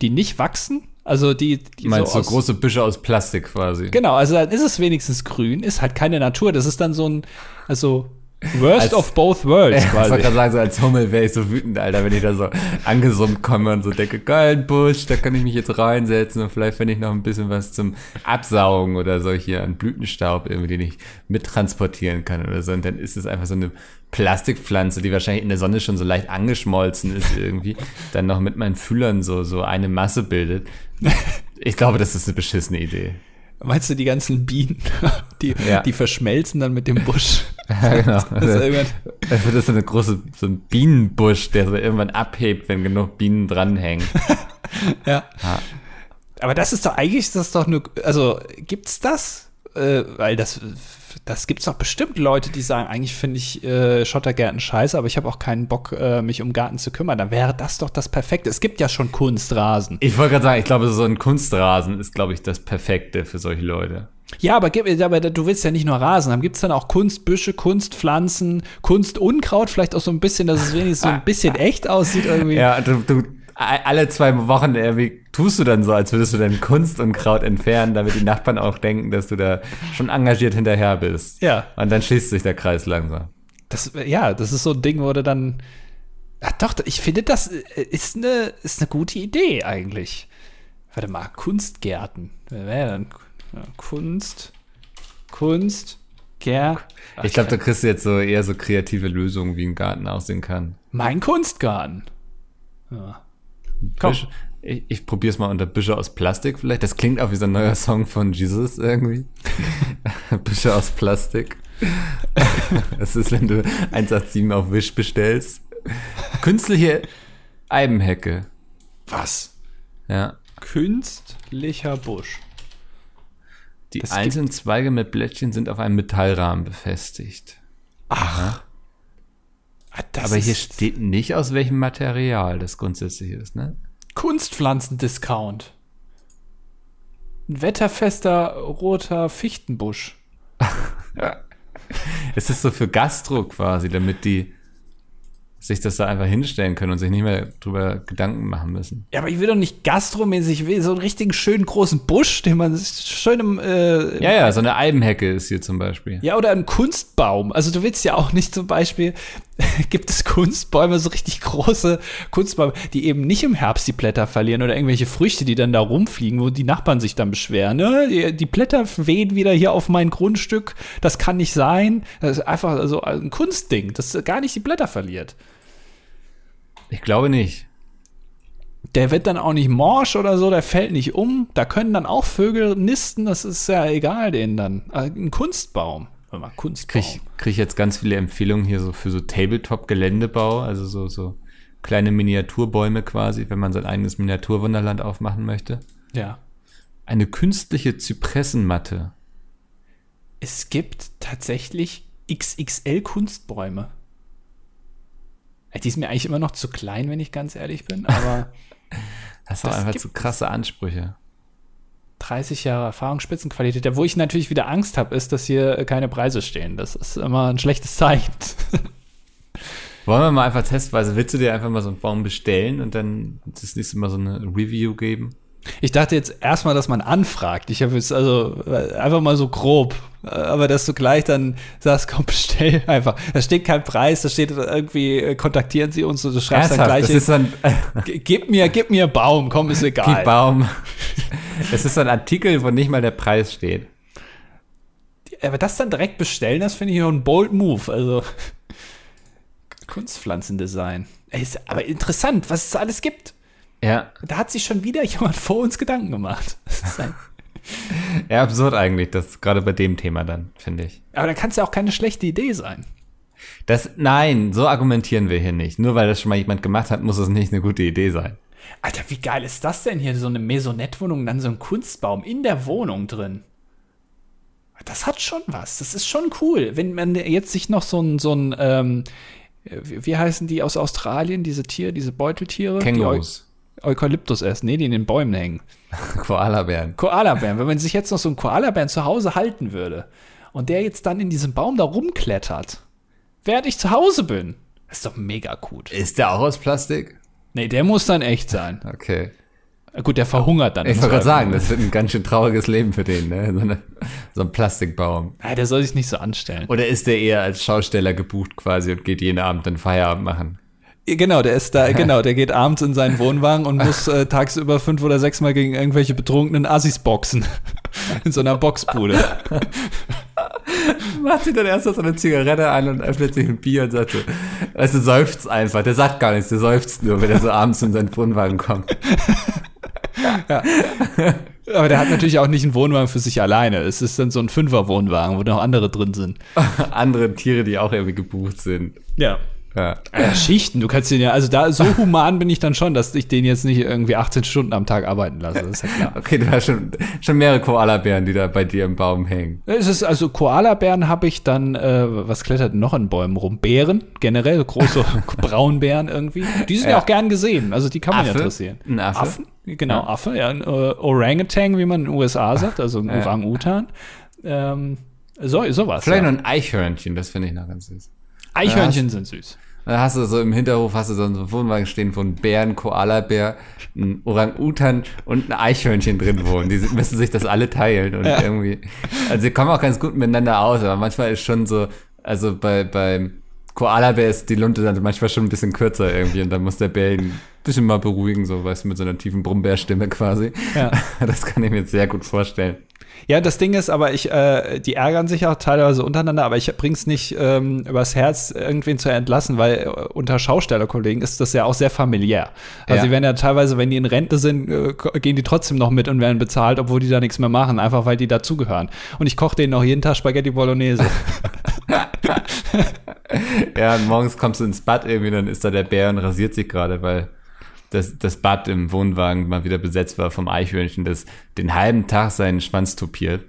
die nicht wachsen? Also die, die Meinst so, so große Büsche aus Plastik quasi. Genau, also dann ist es wenigstens grün, ist halt keine Natur. Das ist dann so ein, also Worst als, of both worlds quasi. Ich wollte gerade sagen, so als Hummel wäre ich so wütend, Alter, wenn ich da so angesummt komme und so denke, geil, Busch, da kann ich mich jetzt reinsetzen und vielleicht finde ich noch ein bisschen was zum Absaugen oder so hier an Blütenstaub irgendwie, den ich mittransportieren kann oder so. Und dann ist es einfach so eine Plastikpflanze, die wahrscheinlich in der Sonne schon so leicht angeschmolzen ist irgendwie, dann noch mit meinen Fühlern so, so eine Masse bildet. Ich glaube, das ist eine beschissene Idee. Meinst du die ganzen Bienen, die, ja. die verschmelzen dann mit dem Busch? Ja, genau. Das, ist also, das wird so eine große, so ein Bienenbusch, der so irgendwann abhebt, wenn genug Bienen dranhängen. ja. ja. Aber das ist doch eigentlich, das ist doch nur, also gibt's das? Äh, weil das das gibt's doch bestimmt Leute, die sagen, eigentlich finde ich äh, Schottergärten scheiße, aber ich habe auch keinen Bock, äh, mich um Garten zu kümmern. Dann wäre das doch das Perfekte. Es gibt ja schon Kunstrasen. Ich wollte gerade sagen, ich glaube, so ein Kunstrasen ist, glaube ich, das Perfekte für solche Leute. Ja, aber, aber du willst ja nicht nur Rasen haben. Gibt es dann auch Kunstbüsche, Kunstpflanzen, Kunstunkraut, vielleicht auch so ein bisschen, dass es wenigstens so ein bisschen echt aussieht irgendwie? Ja, du, du alle zwei Wochen irgendwie tust du dann so, als würdest du dein Kunstunkraut entfernen, damit die Nachbarn auch denken, dass du da schon engagiert hinterher bist. Ja. Und dann schließt sich der Kreis langsam. Das, ja, das ist so ein Ding, wo du dann. Ach doch, ich finde, das ist eine, ist eine gute Idee eigentlich. Warte mal, Kunstgärten. Wer wäre dann? Kunst. Kunst. Gär. Ich glaube, da kriegst du jetzt so eher so kreative Lösungen, wie ein Garten aussehen kann. Mein Kunstgarten. Ja. Komm. Büsche, ich, ich probiere es mal unter Büsche aus Plastik vielleicht. Das klingt auch wie so ein neuer Song von Jesus irgendwie. Büsche aus Plastik. Das ist, wenn du 187 auf Wish bestellst. Künstliche Eibenhecke. Was? Ja. Künstlicher Busch. Die Das einzelnen Zweige mit Blättchen sind auf einem Metallrahmen befestigt. Ach. Ah, Aber hier steht nicht, aus welchem Material das grundsätzlich ist, ne? Kunstpflanzendiscount. Ein wetterfester roter Fichtenbusch. Es ist so für Gastro quasi, damit die sich das da einfach hinstellen können und sich nicht mehr drüber Gedanken machen müssen. Ja, aber ich will doch nicht gastromäßig, ich will so einen richtigen schönen großen Busch, den man sich schön im, äh, Ja, ja, so eine Eibenhecke ist hier zum Beispiel. Ja, oder ein Kunstbaum. Also du willst ja auch nicht zum Beispiel, gibt es Kunstbäume, so richtig große Kunstbäume, die eben nicht im Herbst die Blätter verlieren oder irgendwelche Früchte, die dann da rumfliegen, wo die Nachbarn sich dann beschweren. Ne? Die, Blätter wehen wieder hier auf mein Grundstück. Das kann nicht sein. Das ist einfach so ein Kunstding, das gar nicht die Blätter verliert. Ich glaube nicht. Der wird dann auch nicht morsch oder so, der fällt nicht um. Da können dann auch Vögel nisten, das ist ja egal denen dann. Ein Kunstbaum. Hör mal, Kunstbaum. Krieg, krieg ich jetzt ganz viele Empfehlungen hier so für so Tabletop-Geländebau, also so, so kleine Miniaturbäume quasi, wenn man sein eigenes Miniaturwunderland aufmachen möchte. Ja. Eine künstliche Zypressenmatte. Es gibt tatsächlich XXL-Kunstbäume. Die ist mir eigentlich immer noch zu klein, wenn ich ganz ehrlich bin, aber Das Das einfach zu krasse Ansprüche. 30 Jahre Erfahrung, Spitzenqualität. Ja, wo ich natürlich wieder Angst habe, ist, dass hier keine Preise stehen. Das ist immer ein schlechtes Zeichen. Wollen wir mal einfach testweise, willst du dir einfach mal so einen Baum bestellen und dann das nächste Mal so eine Review geben? Ich dachte jetzt erstmal, dass man anfragt. Ich habe jetzt also äh, einfach mal so grob, äh, aber dass du gleich dann sagst, komm, bestell einfach. Da steht kein Preis, da steht irgendwie, äh, kontaktieren Sie uns und du schreibst dann gleich, das ist dann hin, gib mir, gib mir Baum, komm, ist egal. Gib Baum. Es ist so ein Artikel, wo nicht mal der Preis steht. Aber das dann direkt bestellen, das finde ich auch ein bold Move. Also Kunstpflanzendesign. Ey, Ist aber interessant, was es alles gibt. Ja, Da hat sich schon wieder jemand vor uns Gedanken gemacht. Ja absurd eigentlich, das gerade bei dem Thema dann, finde ich. aber dann kann es ja auch keine schlechte Idee sein. Das, nein, so argumentieren wir hier nicht. Nur weil das schon mal jemand gemacht hat, muss es nicht eine gute Idee sein. Alter, wie geil ist das denn hier? So eine Maisonette-Wohnung, dann so ein Kunstbaum in der Wohnung drin. Das hat schon was. Das ist schon cool. Wenn man jetzt sich noch so ein, so ein, ähm, wie heißen die aus Australien, diese Tiere, diese Beuteltiere? Kängurus, Die Eukalyptus essen. Nee, die in den Bäumen hängen. Koalabären. Koalabären. Wenn man sich jetzt noch so einen Koalabären zu Hause halten würde und der jetzt dann in diesem Baum da rumklettert, während ich zu Hause bin, ist doch mega gut. Ist der auch aus Plastik? Nee, der muss dann echt sein. Okay. Gut, der verhungert dann. Ich wollte gerade sagen, das wird ein ganz schön trauriges Leben für den, ne? So, eine, so ein Plastikbaum. Ja, der soll sich nicht so anstellen. Oder ist der eher als Schausteller gebucht quasi und geht jeden Abend dann Feierabend machen? Ja, Genau, der ist da, genau, der geht abends in seinen Wohnwagen und muss äh, tagsüber fünf oder sechs Mal gegen irgendwelche betrunkenen Assis boxen. In so einer Boxbude. Macht sich dann erst so eine Zigarette an und öffnet sich ein Bier und sagt so, weißt du, seufzt einfach. Der sagt gar nichts, der seufzt nur, wenn er so abends in seinen Wohnwagen kommt. Aber der hat natürlich auch nicht einen Wohnwagen für sich alleine. Es ist dann so ein Fünfer-Wohnwagen, wo noch andere drin sind. Andere Tiere, die auch irgendwie gebucht sind. Ja. Ja. Ja, Schichten, du kannst den ja, also da, so human bin ich dann schon, dass ich den jetzt nicht irgendwie 18 Stunden am Tag arbeiten lasse. Das ist ja klar. Okay, du hast schon, schon mehrere Koalabären, die da bei dir im Baum hängen. Es ist also Koalabären habe ich dann, äh, was klettert noch in Bäumen rum? Bären, generell, große Braunbären irgendwie. Die sind ja. Ja. auch gern gesehen, also die kann man ja Affe? interessieren. Ein Affe? Affen, genau, Ja. Affe, ja, ein äh, Orangutan, wie man in den USA sagt, also ein Ja. Orang-Utan. Ähm, so, sowas. Vielleicht ja. noch ein Eichhörnchen, das finde ich noch ganz süß. Eichhörnchen sind süß. Dann hast du so im Hinterhof hast du so einen Wohnwagen stehen, wo ein Bär, ein Koalabär, ein Orang-Utan und ein Eichhörnchen drin wohnen. Die müssen sich das alle teilen und Ja. irgendwie. Also sie kommen auch ganz gut miteinander aus, aber manchmal ist schon so, also bei, beim Koalabär ist die Lunte dann manchmal schon ein bisschen kürzer irgendwie und dann muss der Bär ihn bisschen mal beruhigen, so weißt du, mit so einer tiefen Brummbärstimme quasi. Ja. Das kann ich mir jetzt sehr gut vorstellen. Ja, das Ding ist aber, ich, äh, die ärgern sich auch teilweise untereinander, aber ich bring's nicht ähm, übers Herz, irgendwen zu entlassen, weil äh, unter Schaustellerkollegen ist das ja auch sehr familiär. Also Ja. die werden ja teilweise, wenn die in Rente sind, äh, gehen die trotzdem noch mit und werden bezahlt, obwohl die da nichts mehr machen, einfach weil die dazugehören. Und ich koche denen auch jeden Tag Spaghetti Bolognese. ja, und morgens kommst du ins Bad irgendwie, dann ist da der Bär und rasiert sich gerade, weil das, das Bad im Wohnwagen mal wieder besetzt war vom Eichhörnchen, das den halben Tag seinen Schwanz tupiert.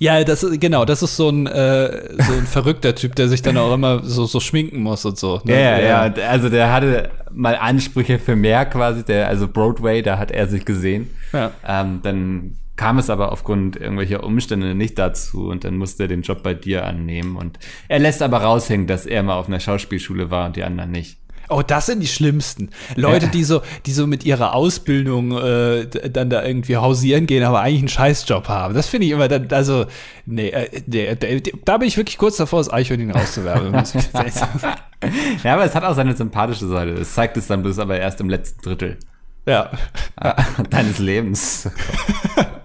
Ja, das ist, genau, das ist so ein, äh, so ein verrückter Typ, der sich dann auch immer so, so schminken muss und so. Ne? Ja, ja, ja, also der hatte mal Ansprüche für mehr quasi, der, also Broadway, da hat er sich gesehen. Ja. Ähm, dann kam es aber aufgrund irgendwelcher Umstände nicht dazu und dann musste er den Job bei dir annehmen und er lässt aber raushängen, dass er mal auf einer Schauspielschule war und die anderen nicht. Oh, das sind die schlimmsten. Leute, ja. die so, die so mit ihrer Ausbildung äh, dann da irgendwie hausieren gehen, aber eigentlich einen Scheißjob haben. Das finde ich immer dann, also, nee, äh, nee, da bin ich wirklich kurz davor, das Eichhörnchen rauszuwerfen. ja, aber es hat auch seine sympathische Seite. Es zeigt es dann bis aber erst im letzten Drittel. Ja. Deines Lebens.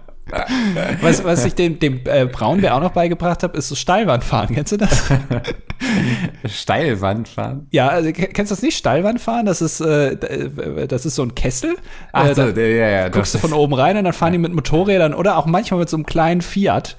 was, was ich dem, dem äh, Braunbär auch noch beigebracht habe, ist so Steilwandfahren. Kennst du das? Steilwandfahren? Ja, also, kennst du das nicht? Steilwandfahren? Das ist, äh, das ist so ein Kessel. Ach äh, so, da, ja, ja. Guckst du von oben rein und dann fahren die mit Motorrädern oder auch manchmal mit so einem kleinen Fiat.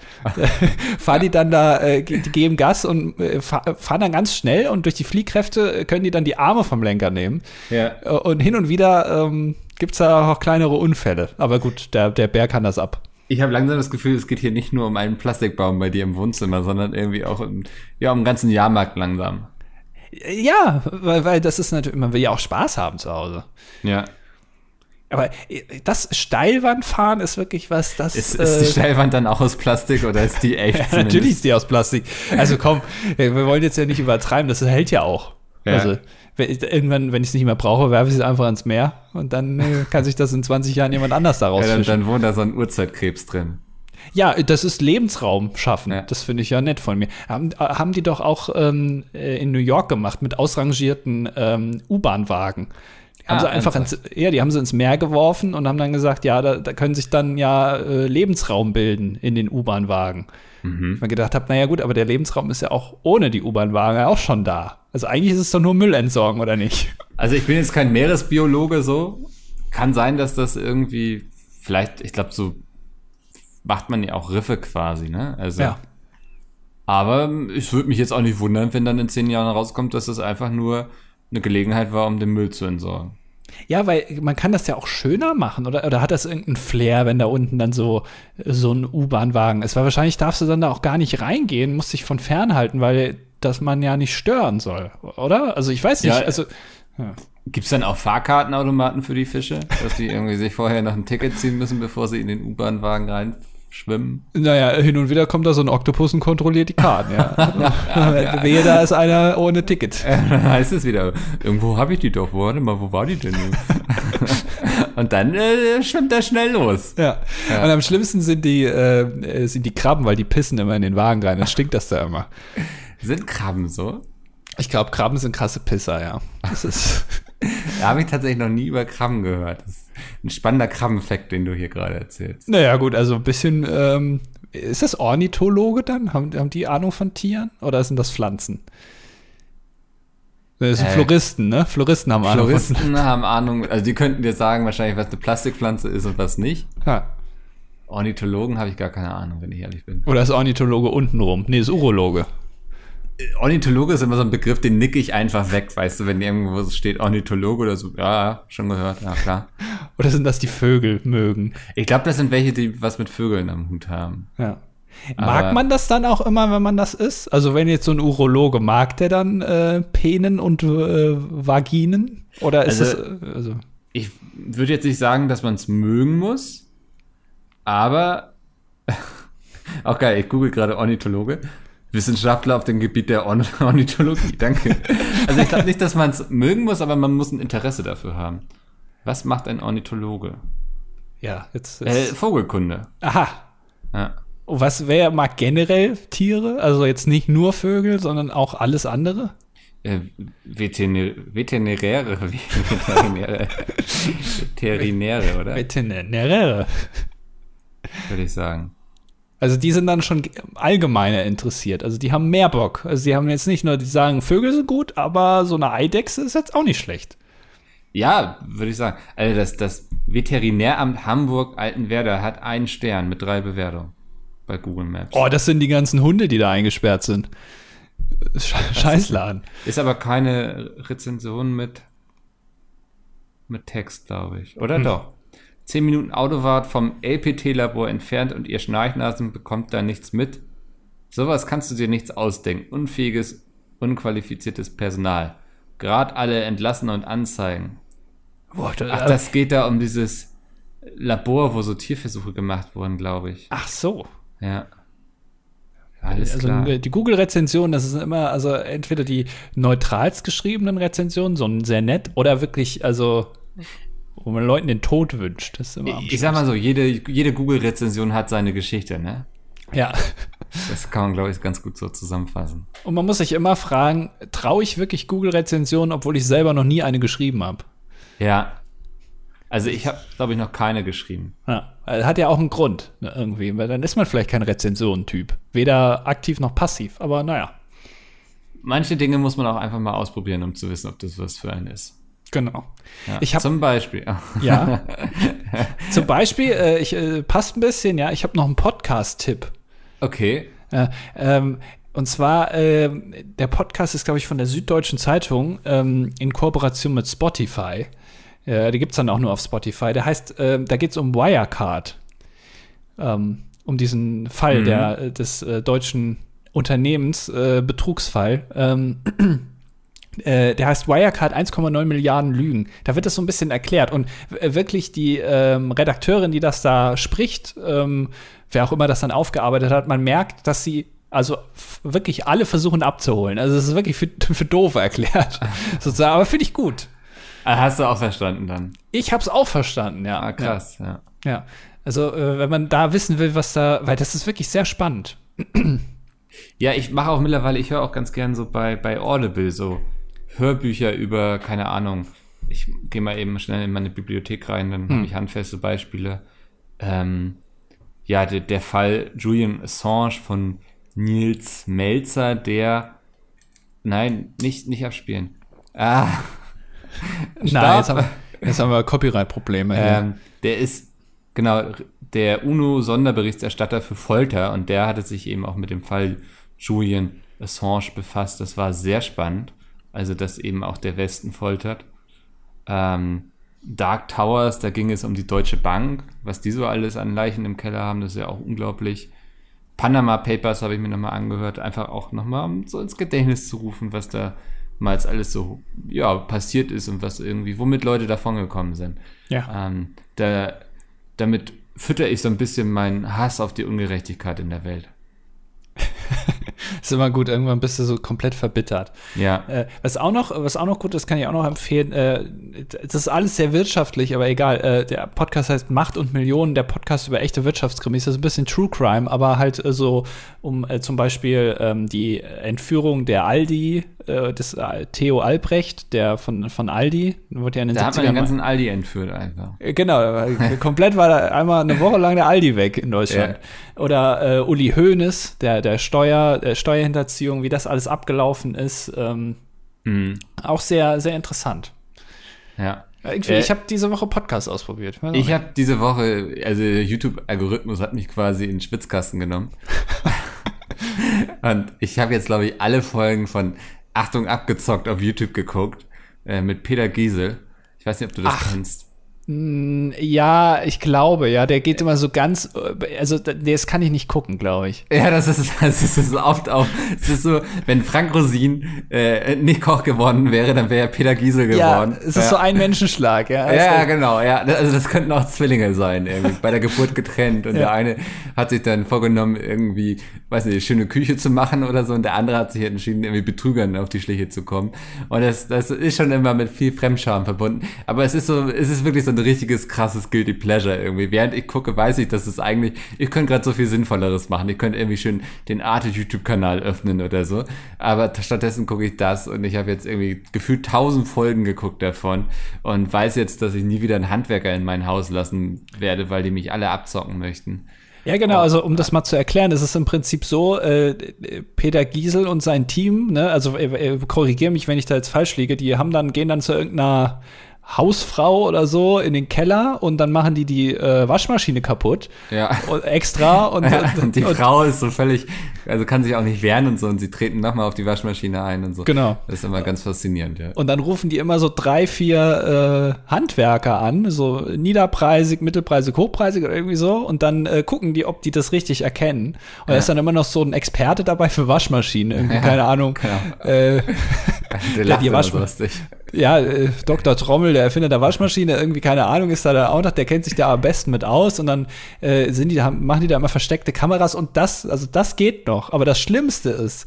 fahren die dann da, äh, die geben Gas und äh, fahren dann ganz schnell und durch die Fliehkräfte können die dann die Arme vom Lenker nehmen. Ja. Und hin und wieder ähm, gibt es da auch kleinere Unfälle. Aber gut, der, der Bär kann das ab. Ich habe langsam das Gefühl, es geht hier nicht nur um einen Plastikbaum bei dir im Wohnzimmer, sondern irgendwie auch um, ja, um den ganzen Jahrmarkt langsam. Ja, weil, weil das ist natürlich, man will ja auch Spaß haben zu Hause. Ja. Aber äh, das Steilwandfahren ist wirklich was, das. Ist, ist die äh, Steilwand dann auch aus Plastik oder ist die echt? ja, natürlich ist die aus Plastik. Also komm, wir wollen jetzt ja nicht übertreiben, das hält ja auch. Ja. Also irgendwann, wenn ich es nicht mehr brauche, werfe ich es einfach ins Meer und dann äh, kann sich das in 20 Jahren jemand anders daraus ja, dann, dann wohnt da so ein Urzeitkrebs drin. Ja, das ist Lebensraum schaffen. Ja. Das finde ich ja nett von mir. Haben, haben die doch auch ähm, äh, in New York gemacht mit ausrangierten ähm, U-Bahn-Wagen. Haben ah, sie einfach ins, ja, die haben sie ins Meer geworfen und haben dann gesagt, ja, da, da können sich dann ja äh, Lebensraum bilden in den U-Bahn-Wagen. Mhm. Ich mir gedacht habe, naja gut, aber der Lebensraum ist ja auch ohne die U-Bahn-Wagen auch schon da. Also eigentlich ist es doch nur Müll entsorgen, oder nicht? Also ich bin jetzt kein Meeresbiologe so. Kann sein, dass das irgendwie, vielleicht, ich glaube, so macht man ja auch Riffe quasi, ne? Also. Ja. Aber ich würde mich jetzt auch nicht wundern, wenn dann in zehn Jahren rauskommt, dass das einfach nur eine Gelegenheit war, um den Müll zu entsorgen. Ja, weil man kann das ja auch schöner machen, oder? Oder hat das irgendeinen Flair, wenn da unten dann so, so ein U-Bahn-Wagen ist? Weil wahrscheinlich darfst du dann da auch gar nicht reingehen, musst dich von fernhalten, weil das man ja nicht stören soll, oder? Also ich weiß nicht, ja, also. Ja. Gibt es dann auch Fahrkartenautomaten für die Fische, dass die irgendwie sich vorher noch ein Ticket ziehen müssen, bevor sie in den U-Bahn-Wagen rein schwimmen. Naja, hin und wieder kommt da so ein Oktopus und kontrolliert die Karten, ja. ja, Wehe, da ist einer ohne Ticket. Dann heißt es wieder, irgendwo habe ich die doch, warte mal, wo war die denn? und dann äh, schwimmt er schnell los. Ja. ja. Und am schlimmsten sind die, äh, sind die Krabben, weil die pissen immer in den Wagen rein, dann stinkt das da immer. Sind Krabben so? Ich glaube, Krabben sind krasse Pisser, ja. Das ist. da habe ich tatsächlich noch nie über Krabben gehört. Das ist ein spannender Krabbenfakt, den du hier gerade erzählst. Naja, gut, also ein bisschen. Ähm, ist das Ornithologe dann? Haben, haben die Ahnung von Tieren? Oder sind das Pflanzen? Das sind äh, Floristen, ne? Floristen haben Ahnung. Floristen haben Ahnung. Also die könnten dir sagen wahrscheinlich, was eine Plastikpflanze ist und was nicht. Ja. Ornithologen habe ich gar keine Ahnung, wenn ich ehrlich bin. Oder ist Ornithologe untenrum? Nee, ist Urologe. Ornithologe ist immer so ein Begriff, den nick ich einfach weg, weißt du, wenn irgendwo steht Ornithologe oder so, ja, schon gehört, ja klar. Oder sind das die Vögel mögen? Ich glaube, das sind welche, die was mit Vögeln am Hut haben. Ja. Mag Aber man das dann auch immer, wenn man das ist? Also wenn jetzt so ein Urologe, mag der dann äh, Penen und äh, Vaginen? Oder ist also, das, also Ich würde jetzt nicht sagen, dass man es mögen muss, aber auch geil, ich google gerade Ornithologe. Wissenschaftler auf dem Gebiet der Orn Ornithologie. Danke. Also ich glaube nicht, dass man es mögen muss, aber man muss ein Interesse dafür haben. Was macht ein Ornithologe? Ja, jetzt. Äh, Vogelkunde. Aha. Ja. Was wer mag generell Tiere? Also jetzt nicht nur Vögel, sondern auch alles andere? Äh, Veterinäre, Veterinäre, Veterinäre, Veterinäre, oder? Veterinäre. Würde ich sagen. Also die sind dann schon allgemeiner interessiert. Also die haben mehr Bock. Also die haben jetzt nicht nur, die sagen, Vögel sind gut, aber so eine Eidechse ist jetzt auch nicht schlecht. Ja, würde ich sagen. Also das, das Veterinäramt Hamburg-Altenwerder hat einen Stern mit drei Bewertungen bei Google Maps. Oh, das sind die ganzen Hunde, die da eingesperrt sind. Scheißladen. Ist aber keine Rezension mit, mit Text, glaube ich. Oder hm. doch? Zehn Minuten Autofahrt vom LPT-Labor entfernt und ihr Schnarchnasen bekommt da nichts mit. Sowas kannst du dir nichts ausdenken. Unfähiges, unqualifiziertes Personal. Gerade alle entlassen und anzeigen. Boah, das, Ach, das geht da um dieses Labor, wo so Tierversuche gemacht wurden, glaube ich. Ach so. Ja. Alles also klar. die Google-Rezension, das ist immer, also entweder die neutralst geschriebenen Rezensionen, so sehr nett, oder wirklich, also wo man Leuten den Tod wünscht. Das ist immer ich, ich sag mal so, jede, jede Google-Rezension hat seine Geschichte, ne? Ja. Das kann man, glaube ich, ganz gut so zusammenfassen. Und man muss sich immer fragen, traue ich wirklich Google-Rezensionen, obwohl ich selber noch nie eine geschrieben habe? Ja. Also ich habe, glaube ich, noch keine geschrieben. Ja, hat ja auch einen Grund ne, irgendwie, weil dann ist man vielleicht kein Rezensionentyp. Weder aktiv noch passiv, aber naja. Manche Dinge muss man auch einfach mal ausprobieren, um zu wissen, ob das was für einen ist. Genau. Ja, ich hab, zum Beispiel. Ja. zum Beispiel, äh, ich äh, passt ein bisschen, ja. Ich habe noch einen Podcast-Tipp. Okay. Äh, ähm, und zwar, äh, der Podcast ist, glaube ich, von der Süddeutschen Zeitung ähm, in Kooperation mit Spotify. Äh, die gibt es dann auch nur auf Spotify. Der heißt, äh, da geht es um Wirecard. Ähm, um diesen Fall mhm. der, äh, des äh, deutschen Unternehmens, äh, Betrugsfall. Ähm, äh, der heißt Wirecard 1,9 Milliarden Lügen. Da wird das so ein bisschen erklärt. Und wirklich die ähm, Redakteurin, die das da spricht, ähm, wer auch immer das dann aufgearbeitet hat, man merkt, dass sie also wirklich alle versuchen abzuholen. Also es ist wirklich für, für doof erklärt. sozusagen. Aber finde ich gut. Ah, hast du auch verstanden dann? Ich habe es auch verstanden, ja. Ah, krass, ja. Ja, ja. also äh, wenn man da wissen will, was da, weil das ist wirklich sehr spannend. Ja, ich mache auch mittlerweile, ich höre auch ganz gern so bei, bei Audible so Hörbücher über, keine Ahnung, ich gehe mal eben schnell in meine Bibliothek rein, dann hm. habe ich handfeste Beispiele. Ähm, ja, der, der Fall Julian Assange von Nils Melzer, der, nein, nicht, nicht abspielen. Ah, Nein, jetzt haben, jetzt haben wir Copyright-Probleme. Ähm, der ist, genau, der UNO-Sonderberichterstatter für Folter und der hatte sich eben auch mit dem Fall Julian Assange befasst. Das war sehr spannend. Also, dass eben auch der Westen foltert. Ähm, Dark Towers, da ging es um die Deutsche Bank, was die so alles an Leichen im Keller haben, das ist ja auch unglaublich. Panama Papers habe ich mir nochmal angehört, einfach auch nochmal, um so ins Gedächtnis zu rufen, was da mal alles so ja, passiert ist und was irgendwie, womit Leute davongekommen sind. Ja. Ähm, da, damit fütter ich so ein bisschen meinen Hass auf die Ungerechtigkeit in der Welt. ist immer gut, irgendwann bist du so komplett verbittert. Ja. Äh, was, auch noch, was auch noch gut ist, kann ich auch noch empfehlen, äh, das ist alles sehr wirtschaftlich, aber egal. Äh, der Podcast heißt Macht und Millionen, der Podcast über echte Wirtschaftskrimis. Das ist ein bisschen True Crime, aber halt äh, so um äh, zum Beispiel ähm, die Entführung der Aldi, äh, des Theo Albrecht, der von, von Aldi, wurde ja in den da 70ern hat man den ganzen Aldi entführt einfach. Genau, komplett war da einmal eine Woche lang der Aldi weg in Deutschland. Ja. Oder Uli Hoeneß, der, der Steuer, der Steuerhinterziehung, wie das alles abgelaufen ist. Ähm, mhm. Auch sehr, sehr interessant. Ja. Irgendwie, äh, ich habe diese Woche Podcast ausprobiert. Ich habe diese Woche, also YouTube-Algorithmus hat mich quasi in den Schwitzkasten genommen. Und ich habe jetzt, glaube ich, alle Folgen von Achtung abgezockt auf YouTube geguckt äh, mit Peter Giesel. Ich weiß nicht, ob du das Ach. kennst. Hm, ja, ich glaube, ja, der geht immer so ganz, also das kann ich nicht gucken, glaube ich. Ja, das ist, das ist oft auch, es ist so, wenn Frank Rosin äh, nicht Koch geworden wäre, dann wäre Peter Giesel geworden. Ja, es ist ja. so ein Menschenschlag, ja. Also ja, genau, ja, also das könnten auch Zwillinge sein, irgendwie, bei der Geburt getrennt und ja. der eine hat sich dann vorgenommen, irgendwie, weiß nicht, schöne Küche zu machen oder so und der andere hat sich entschieden, irgendwie Betrügern auf die Schliche zu kommen und das, das ist schon immer mit viel Fremdscham verbunden, aber es ist so, es ist wirklich so ein richtiges krasses Guilty Pleasure irgendwie. Während ich gucke, weiß ich, dass es eigentlich, ich könnte gerade so viel Sinnvolleres machen. Ich könnte irgendwie schön den Arte YouTube-Kanal öffnen oder so. Aber stattdessen gucke ich das und ich habe jetzt irgendwie gefühlt tausend Folgen geguckt davon und weiß jetzt, dass ich nie wieder einen Handwerker in mein Haus lassen werde, weil die mich alle abzocken möchten. Ja, genau, also um das mal zu erklären, es ist im Prinzip so, äh, Peter Giesel und sein Team, ne, also äh, äh, korrigiere mich, wenn ich da jetzt falsch liege, die haben dann, gehen dann zu irgendeiner Hausfrau oder so in den Keller und dann machen die die äh, Waschmaschine kaputt. Ja. Und extra. Und, und die und, Frau ist so völlig, also kann sich auch nicht wehren und so und sie treten nochmal auf die Waschmaschine ein und so. Genau. Das ist immer ganz faszinierend, ja. Und dann rufen die immer so drei, vier äh, Handwerker an, so niederpreisig, mittelpreisig, hochpreisig oder irgendwie so und dann äh, gucken die, ob die das richtig erkennen. Und ja. da ist dann immer noch so ein Experte dabei für Waschmaschinen, irgendwie, ja, keine Ahnung. Genau. Äh, der die Waschmaschine. Ja, äh, Dr. Trommel, der Erfinder der Waschmaschine, irgendwie, keine Ahnung, ist da, da auch noch, der kennt sich da am besten mit aus und dann äh, sind die, machen die da immer versteckte Kameras und das, also das geht noch. Aber das Schlimmste ist,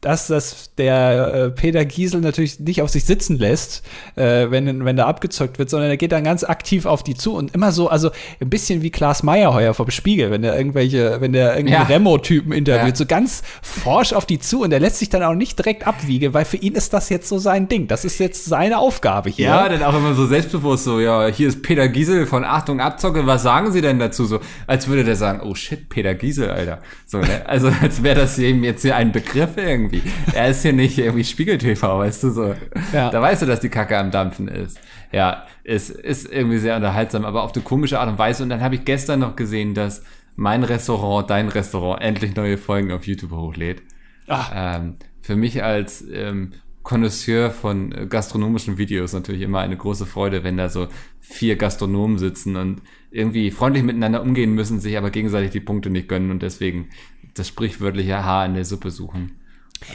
dass das der äh, Peter Giesel natürlich nicht auf sich sitzen lässt, äh, wenn, wenn da abgezockt wird, sondern er geht dann ganz aktiv auf die zu und immer so, also ein bisschen wie Klaas Meyerheuer vom Spiegel, wenn der irgendwelche, wenn der irgendeinen ja. Remo-Typen interviewt, ja. so ganz forsch auf die zu und er lässt sich dann auch nicht direkt abwiegen, weil für ihn ist das jetzt so sein Ding. Das ist jetzt seine Aufgabe hier. Ja, dann auch immer so selbstbewusst so, ja, hier ist Peter Giesel von Achtung Abzocke, was sagen Sie denn dazu? So, als würde der sagen, oh shit, Peter Giesel, Alter. So, ne? Also als wäre das eben jetzt hier ein Begriff irgendwie irgendwie. Er ist hier nicht irgendwie Spiegel-TV, weißt du so. Ja. Da weißt du, dass die Kacke am Dampfen ist. Ja, es ist irgendwie sehr unterhaltsam, aber auf eine komische Art und Weise. Und dann habe ich gestern noch gesehen, dass mein Restaurant, dein Restaurant, endlich neue Folgen auf YouTube hochlädt. Ähm, für mich als ähm, Connoisseur von äh, gastronomischen Videos natürlich immer eine große Freude, wenn da so vier Gastronomen sitzen und irgendwie freundlich miteinander umgehen müssen, sich aber gegenseitig die Punkte nicht gönnen und deswegen das sprichwörtliche Haar in der Suppe suchen.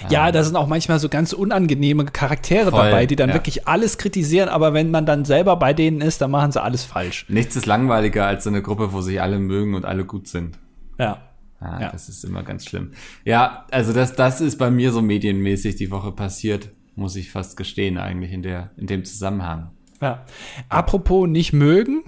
Ja, da sind auch manchmal so ganz unangenehme Charaktere Voll, dabei, die dann ja. wirklich alles kritisieren, aber wenn man dann selber bei denen ist, dann machen sie alles falsch. Nichts ist langweiliger als so eine Gruppe, wo sich alle mögen und alle gut sind. Ja. Ah, ja. Das ist immer ganz schlimm. Ja, also das, das ist bei mir so medienmäßig die Woche passiert, muss ich fast gestehen, eigentlich in, der, in dem Zusammenhang. Ja. Apropos nicht mögen,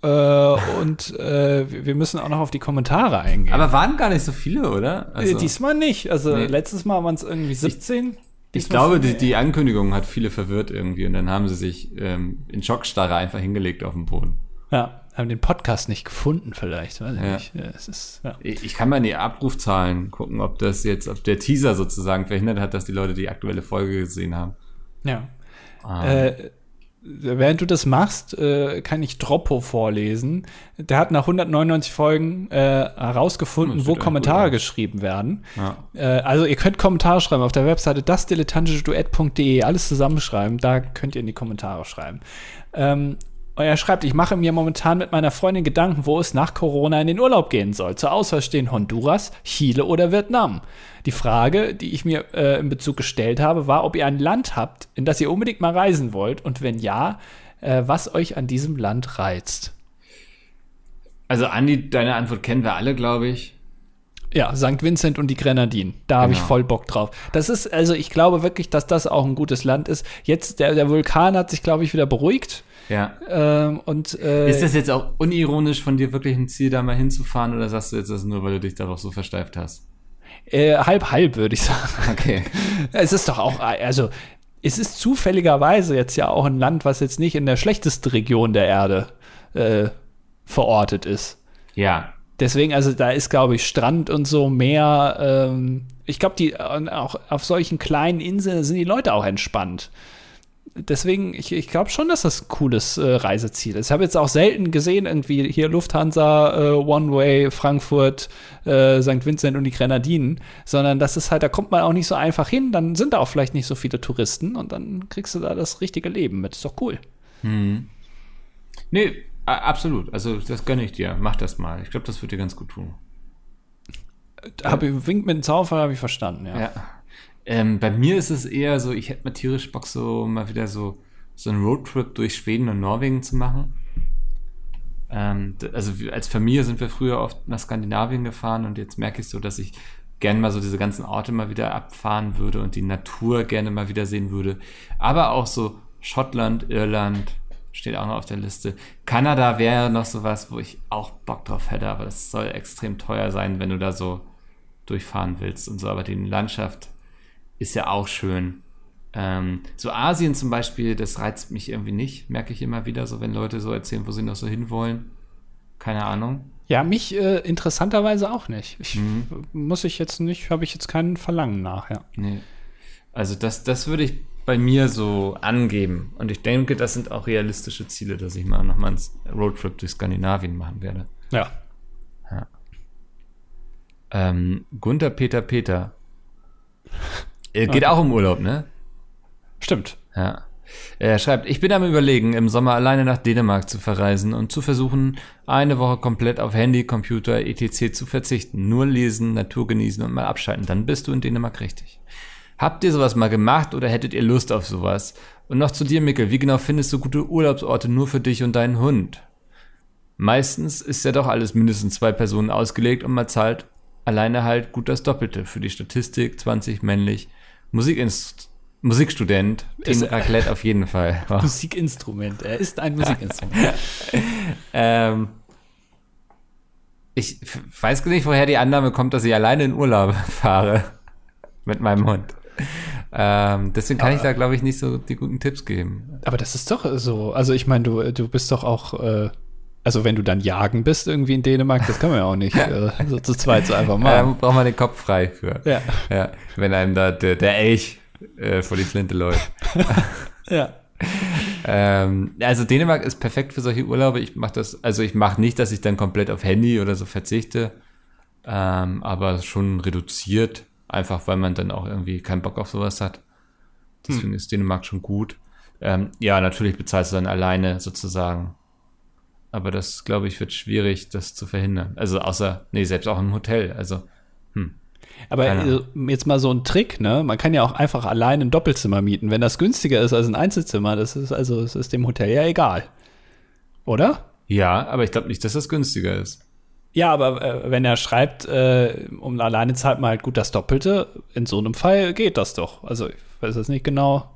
und äh, wir müssen auch noch auf die Kommentare eingehen. Aber waren gar nicht so viele, oder? Also, Diesmal nicht. Also nee. letztes Mal waren es irgendwie 17. Ich, ich glaube, die, die, Ankündigung hat viele verwirrt irgendwie und dann haben sie sich ähm, in Schockstarre einfach hingelegt auf dem Boden. Ja, haben den Podcast nicht gefunden vielleicht, weiß ich ja. nicht. Es ist, ja. Ich kann mal in die Abrufzahlen gucken, ob das jetzt, ob der Teaser sozusagen verhindert hat, dass die Leute die aktuelle Folge gesehen haben. Ja. Ähm. Äh, während du das machst, äh, kann ich Droppo vorlesen. Der hat nach 199 Folgen äh, herausgefunden, wo Kommentare geschrieben werden. Ja. Äh, also ihr könnt Kommentare schreiben auf der Webseite dasdilettantischeduett.de, alles zusammenschreiben, da könnt ihr in die Kommentare schreiben. Ähm, und er schreibt, ich mache mir momentan mit meiner Freundin Gedanken, wo es nach Corona in den Urlaub gehen soll. Zur Auswahl stehen Honduras, Chile oder Vietnam. Die Frage, die ich mir äh, in Bezug gestellt habe, war, ob ihr ein Land habt, in das ihr unbedingt mal reisen wollt und wenn ja, äh, was euch an diesem Land reizt. Also Andi, deine Antwort kennen wir alle, glaube ich. Ja, St. Vincent und die Grenadinen. Da genau. habe ich voll Bock drauf. Das ist, also ich glaube wirklich, dass das auch ein gutes Land ist. Jetzt, der, der Vulkan hat sich, glaube ich, wieder beruhigt. Ja. Ähm, und, äh, ist das jetzt auch unironisch von dir wirklich ein Ziel, da mal hinzufahren oder sagst du jetzt das nur, weil du dich darauf so versteift hast? Äh, halb, halb, würde ich sagen. Okay. Es ist doch auch, also, es ist zufälligerweise jetzt ja auch ein Land, was jetzt nicht in der schlechtesten Region der Erde äh, verortet ist. Ja. Deswegen, also da ist, glaube ich, Strand und so mehr. Ähm, ich glaube, die auch auf solchen kleinen Inseln sind die Leute auch entspannt deswegen, ich, ich glaube schon, dass das ein cooles äh, Reiseziel ist. Ich habe jetzt auch selten gesehen, irgendwie hier Lufthansa, äh, One Way, Frankfurt, äh, St. Vincent und die Grenadinen, sondern das ist halt, da kommt man auch nicht so einfach hin, dann sind da auch vielleicht nicht so viele Touristen und dann kriegst du da das richtige Leben mit. Ist doch cool. Hm. Nee, absolut. Also das gönne ich dir. Mach das mal. Ich glaube, das wird dir ganz gut tun. Hab, Wink mit dem Zaunfall habe ich verstanden, ja. ja. Ähm, bei mir ist es eher so, ich hätte mal tierisch Bock, so mal wieder so, so einen Roadtrip durch Schweden und Norwegen zu machen. Ähm, also als Familie sind wir früher oft nach Skandinavien gefahren und jetzt merke ich so, dass ich gerne mal so diese ganzen Orte mal wieder abfahren würde und die Natur gerne mal wieder sehen würde. Aber auch so Schottland, Irland steht auch noch auf der Liste. Kanada wäre noch sowas, wo ich auch Bock drauf hätte, aber das soll extrem teuer sein, wenn du da so durchfahren willst und so. Aber die Landschaft ist ja auch schön. Ähm, so Asien zum Beispiel, das reizt mich irgendwie nicht, merke ich immer wieder, so wenn Leute so erzählen, wo sie noch so hinwollen. Keine Ahnung. Ja, mich äh, interessanterweise auch nicht. Ich, mhm. Muss ich jetzt nicht, habe ich jetzt keinen Verlangen nach, ja. Nee. Also das, das würde ich bei mir so angeben. Und ich denke, das sind auch realistische Ziele, dass ich mal nochmal einen Roadtrip durch Skandinavien machen werde. Ja. ja. Ähm, Gunther Peter Peter. Äh, geht okay. auch um Urlaub, ne? Stimmt. Ja. Er schreibt, ich bin am überlegen, im Sommer alleine nach Dänemark zu verreisen und zu versuchen, eine Woche komplett auf Handy, Computer, etc. zu verzichten. Nur lesen, Natur genießen und mal abschalten. Dann bist du in Dänemark richtig. Habt ihr sowas mal gemacht oder hättet ihr Lust auf sowas? Und noch zu dir, Mikkel, wie genau findest du gute Urlaubsorte nur für dich und deinen Hund? Meistens ist ja doch alles mindestens zwei Personen ausgelegt und man zahlt alleine halt gut das Doppelte. Für die Statistik 20 männlich. Musikinst Musikstudent, Team Raclette auf jeden Fall. Wow. Musikinstrument, er ist ein Musikinstrument. ähm, ich weiß nicht, woher die Annahme kommt, dass ich alleine in Urlaub fahre mit meinem Hund. Ähm, deswegen kann aber, ich da, glaube ich, nicht so die guten Tipps geben. Aber das ist doch so. Also ich meine, du, du bist doch auch, äh, also wenn du dann jagen bist irgendwie in Dänemark, das kann man ja auch nicht äh, so zu zweit so einfach machen. Ja, da braucht man den Kopf frei für. Ja. ja wenn einem da der, der Elch äh, vor die Flinte läuft. ja. Ähm, also Dänemark ist perfekt für solche Urlaube. Ich mache das, also ich mache nicht, dass ich dann komplett auf Handy oder so verzichte, ähm, aber schon reduziert. Einfach weil man dann auch irgendwie keinen Bock auf sowas hat. Deswegen hm. ist Dänemark schon gut. Ähm, ja, natürlich bezahlst du dann alleine sozusagen. Aber das, glaube ich, wird schwierig, das zu verhindern. Also außer, nee, selbst auch im Hotel. Also, hm. Aber äh, jetzt mal so ein Trick, ne? Man kann ja auch einfach allein ein Doppelzimmer mieten. Wenn das günstiger ist als ein Einzelzimmer, das ist also, es ist dem Hotel ja egal. Oder? Ja, aber ich glaube nicht, dass das günstiger ist. Ja, aber äh, wenn er schreibt, äh, um alleine zahlt man halt gut das Doppelte, in so einem Fall geht das doch. Also ich weiß jetzt nicht genau,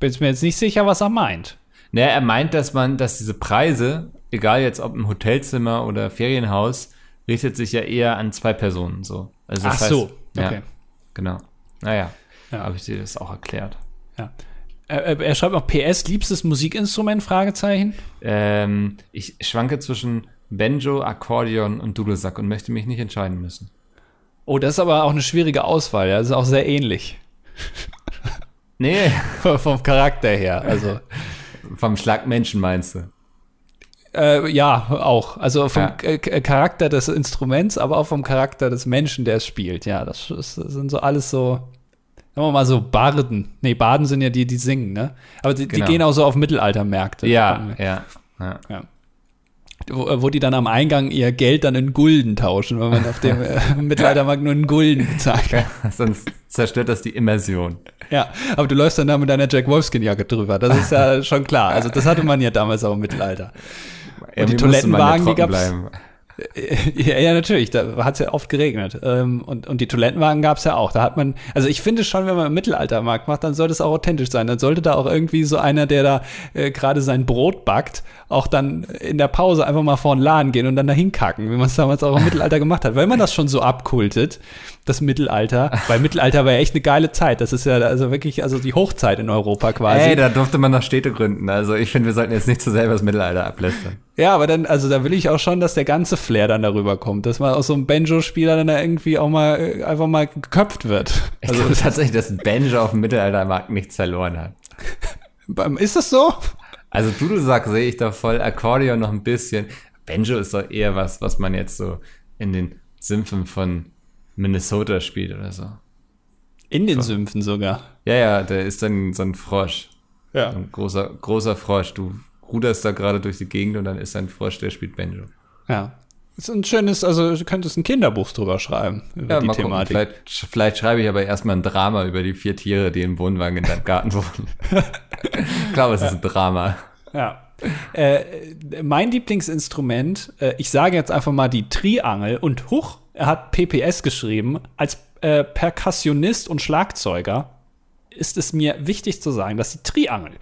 bin mir jetzt nicht sicher, was er meint. Naja, er meint, dass man, dass diese Preise, egal jetzt ob im Hotelzimmer oder Ferienhaus, richtet sich ja eher an zwei Personen so. Also Ach heißt, so, okay. Ja, genau. Naja, ja. habe ich dir das auch erklärt. Ja. Er, er schreibt auch PS, liebstes Musikinstrument? Fragezeichen. Ähm, ich schwanke zwischen Banjo, Akkordeon und Dudelsack und möchte mich nicht entscheiden müssen. Oh, das ist aber auch eine schwierige Auswahl. Ja? Das ist auch sehr ähnlich. Nee. Vom Charakter her. Also. Vom Schlag Menschen meinst du? Äh, ja, auch. Also vom ja. Charakter des Instruments, aber auch vom Charakter des Menschen, der es spielt. Ja, das, das sind so alles so, sagen wir mal so Barden. Nee, Baden sind ja die, die singen, ne? Aber die, genau. die gehen auch so auf Mittelaltermärkte. Ja, ja, ja. ja wo, wo, die dann am Eingang ihr Geld dann in Gulden tauschen, weil man auf dem äh, Mittelaltermarkt nur in Gulden bezahlt. Ja, sonst zerstört das die Immersion. Ja, aber du läufst dann da mit deiner Jack Wolfskin-Jacke drüber. Das ist ja schon klar. Also das hatte man ja damals auch im Mittelalter. Und die Toilettenwagen, die gab's. Bleiben. Ja, ja, natürlich, da hat es ja oft geregnet. Ähm, und, und die Toilettenwagen gab es ja auch. Da hat man, also ich finde schon, wenn man im Mittelaltermarkt macht, dann sollte es auch authentisch sein. Dann sollte da auch irgendwie so einer, der da äh, gerade sein Brot backt, auch dann in der Pause einfach mal vor den Laden gehen und dann dahin kacken, wie man es damals auch im Mittelalter gemacht hat. Weil man das schon so abkultet, das Mittelalter, weil Mittelalter war ja echt eine geile Zeit. Das ist ja also wirklich, also die Hochzeit in Europa quasi. Ey, da durfte man noch Städte gründen. Also ich finde, wir sollten jetzt nicht zu selber das Mittelalter ablästern. Ja, aber dann, also da will ich auch schon, dass der ganze Flair dann darüber kommt, dass man aus so einem Banjo-Spieler dann da irgendwie auch mal äh, einfach mal geköpft wird. Also ich tatsächlich, dass Banjo auf dem Mittelaltermarkt nichts verloren hat. Ist das so? Also Dudelsack sehe ich da voll, Akkordeon noch ein bisschen. Banjo ist doch eher was, was man jetzt so in den Sümpfen von Minnesota spielt oder so. In den so. Sümpfen sogar. Ja, ja, der ist dann so ein Frosch. Ja. Ein großer, großer Frosch. Du ruderst da gerade durch die Gegend und dann ist ein Frosch, der spielt Banjo. Ja. Ist ein schönes, also du könntest ein Kinderbuch drüber schreiben über ja, die Thematik. Vielleicht, vielleicht, schreibe ich aber erstmal ein Drama über die vier Tiere, die im Wohnwagen in deinem Garten wohnen. ich glaube, es ist ein Drama. Ja. Äh, mein Lieblingsinstrument, äh, ich sage jetzt einfach mal die Triangel und Huch, er hat PPS geschrieben, als äh, Perkussionist und Schlagzeuger ist es mir wichtig zu sagen, dass die Triangel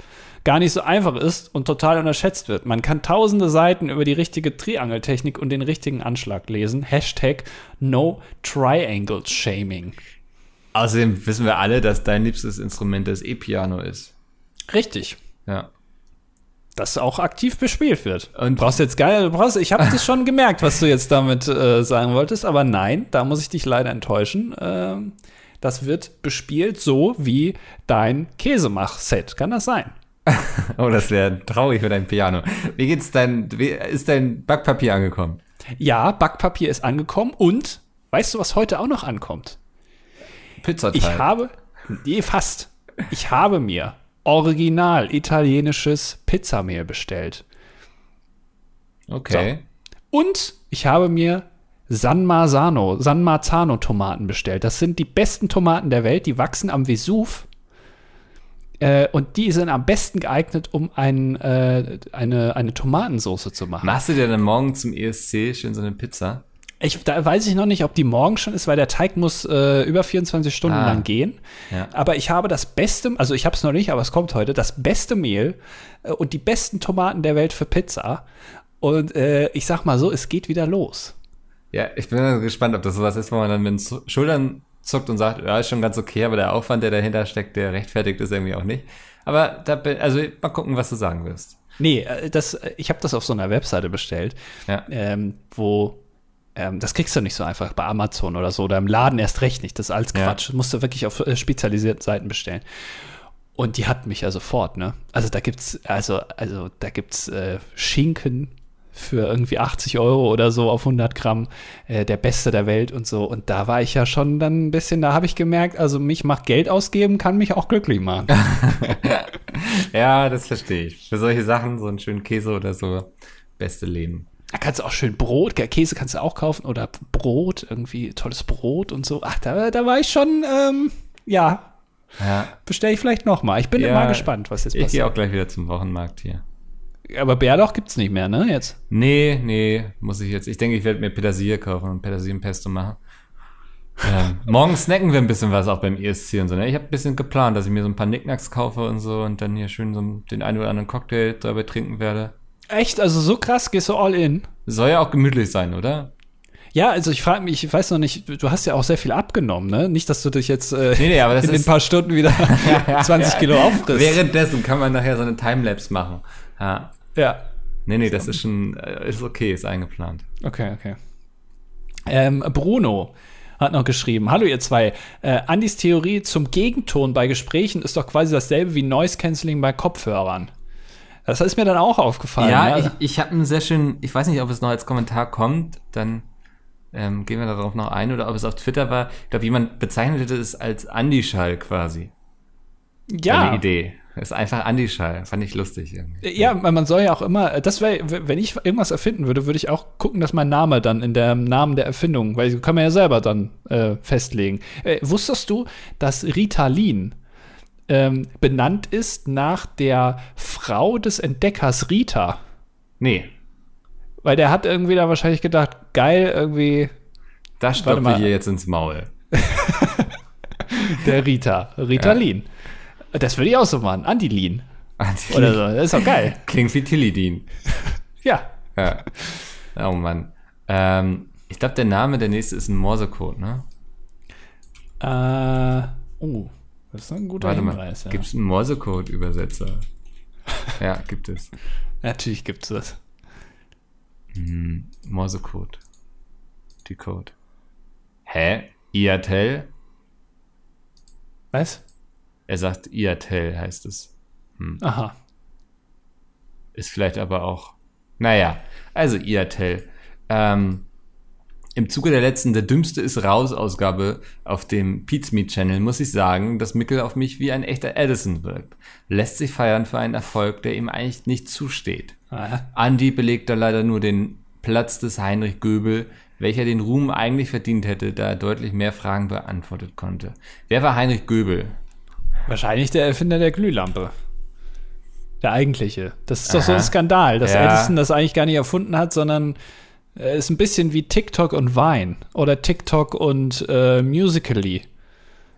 gar nicht so einfach ist und total unterschätzt wird. Man kann tausende Seiten über die richtige Triangeltechnik und den richtigen Anschlag lesen. Hashtag No Triangle Shaming. Außerdem wissen wir alle, dass dein liebstes Instrument das E-Piano ist. Richtig. Ja. Das auch aktiv bespielt wird. Und brauchst jetzt geil, du brauchst, ich habe das schon gemerkt, was du jetzt damit äh, sagen wolltest, aber nein, da muss ich dich leider enttäuschen. Ähm, das wird bespielt so wie dein Käsemach-Set. Kann das sein? oh, das wäre traurig für dein Piano. Wie geht's dein, wie, ist dein Backpapier angekommen? Ja, Backpapier ist angekommen und weißt du, was heute auch noch ankommt? Pizzateig. Ich habe, nee, fast. Ich habe mir original italienisches Pizzamehl bestellt. Okay. So. Und ich habe mir San Marzano, San Marzano Tomaten bestellt. Das sind die besten Tomaten der Welt, die wachsen am Vesuv. Äh, und die sind am besten geeignet, um ein, äh, eine, eine Tomatensauce zu machen. Machst du dir dann morgen zum ESC schön so eine Pizza? Ich, da weiß ich noch nicht, ob die morgen schon ist, weil der Teig muss äh, über 24 Stunden ah, lang gehen. Ja. Aber ich habe das beste, also ich habe es noch nicht, aber es kommt heute, das beste Mehl äh, und die besten Tomaten der Welt für Pizza. Und äh, ich sag mal so, es geht wieder los. Ja, ich bin gespannt, ob das sowas ist, wo man dann mit den Schultern zuckt und sagt, ja, ist schon ganz okay, aber der Aufwand, der dahinter steckt, der rechtfertigt ist irgendwie auch nicht. Aber da bin, also mal gucken, was du sagen wirst. Nee, äh, das, ich habe das auf so einer Webseite bestellt, ja. ähm, wo ähm, das kriegst du nicht so einfach bei Amazon oder so oder im Laden erst recht nicht. Das ist alles Quatsch. Ja. Das musst du wirklich auf äh, spezialisierten Seiten bestellen. Und die hatten mich ja sofort, ne? Also da gibt's, also, also da gibt's äh, Schinken für irgendwie 80 Euro oder so auf 100 Gramm, äh, der beste der Welt und so. Und da war ich ja schon dann ein bisschen, da habe ich gemerkt, also mich macht Geld ausgeben, kann mich auch glücklich machen. ja, das verstehe ich. Für solche Sachen, so einen schönen Käse oder so, beste Leben. Da kannst du auch schön Brot, Käse kannst du auch kaufen oder Brot, irgendwie tolles Brot und so. Ach, da, da war ich schon, ähm, ja. Ja. Bestelle ich vielleicht noch mal. Ich bin ja, mal gespannt, was jetzt passiert. Ich gehe auch gleich wieder zum Wochenmarkt hier. Aber Bärlauch gibt's nicht mehr, ne, jetzt? Nee, nee, muss ich jetzt. Ich denke, ich werde mir Petersilie kaufen und Petersilienpesto machen. Ähm, morgen snacken wir ein bisschen was auch beim ESC und so. Ne? Ich habe ein bisschen geplant, dass ich mir so ein paar Nicknacks kaufe und so und dann hier schön so den einen oder anderen Cocktail dabei trinken werde. Echt? Also so krass gehst du all in? Soll ja auch gemütlich sein, oder? Ja, also ich frage mich, ich weiß noch nicht, du hast ja auch sehr viel abgenommen, ne? Nicht, dass du dich jetzt äh, nee, nee, in ein paar Stunden wieder 20 Kilo auffrisst. Währenddessen kann man nachher so eine Timelapse machen. Ja. Ja. Nee, nee, das ist schon, äh, ist okay, ist eingeplant. Okay, okay. Ähm, Bruno hat noch geschrieben: Hallo, ihr zwei. Äh, Andys Theorie zum Gegenton bei Gesprächen ist doch quasi dasselbe wie Noise Cancelling bei Kopfhörern. Das ist mir dann auch aufgefallen. Ja, ja. ich, ich habe einen sehr schönen, ich weiß nicht, ob es noch als Kommentar kommt, dann ähm, gehen wir darauf noch ein oder ob es auf Twitter war. Ich glaube, jemand bezeichnete es als Andy-Schall quasi. Ja. Eine Idee. Ist einfach Andy-Schall. Fand ich lustig. Irgendwie. Ja, man soll ja auch immer, das wäre, wenn ich irgendwas erfinden würde, würde ich auch gucken, dass mein Name dann in dem Namen der Erfindung, weil kann man ja selber dann äh, festlegen. Äh, wusstest du, dass Ritalin ähm, benannt ist nach der Frau des Entdeckers Rita. Nee. Weil der hat irgendwie da wahrscheinlich gedacht, geil, irgendwie. Das stopfen wir hier jetzt ins Maul. der Rita. Ritalin. Ja. Das würde ich auch so machen. Antilin. Antilin. Oder so. Das ist doch geil. Klingt wie Tilidin. ja. ja. Oh Mann. Ähm, ich glaube, der Name der nächste ist ein Morsecode, ne? Äh. Oh. Das ist ein guter Warte Hinweis. Ja. Gibt es einen Morsecode-Übersetzer? ja, gibt es. Natürlich gibt es das. Hm, Morsecode. Die Code. Hä? IATEL? Was? Er sagt IATEL heißt es. Hm. Aha. Ist vielleicht aber auch. Naja, also IATEL. Ähm, im Zuge der letzten Der Dümmste ist raus Ausgabe auf dem Pizmeet Channel muss ich sagen, dass Mickel auf mich wie ein echter Edison wirkt. Lässt sich feiern für einen Erfolg, der ihm eigentlich nicht zusteht. Ah. Andy belegt da leider nur den Platz des Heinrich Göbel, welcher den Ruhm eigentlich verdient hätte, da er deutlich mehr Fragen beantwortet konnte. Wer war Heinrich Göbel? Wahrscheinlich der Erfinder der Glühlampe. Der eigentliche. Das ist Aha. doch so ein Skandal, dass ja. Edison das eigentlich gar nicht erfunden hat, sondern ist ein bisschen wie TikTok und Vine oder TikTok und äh, Musically.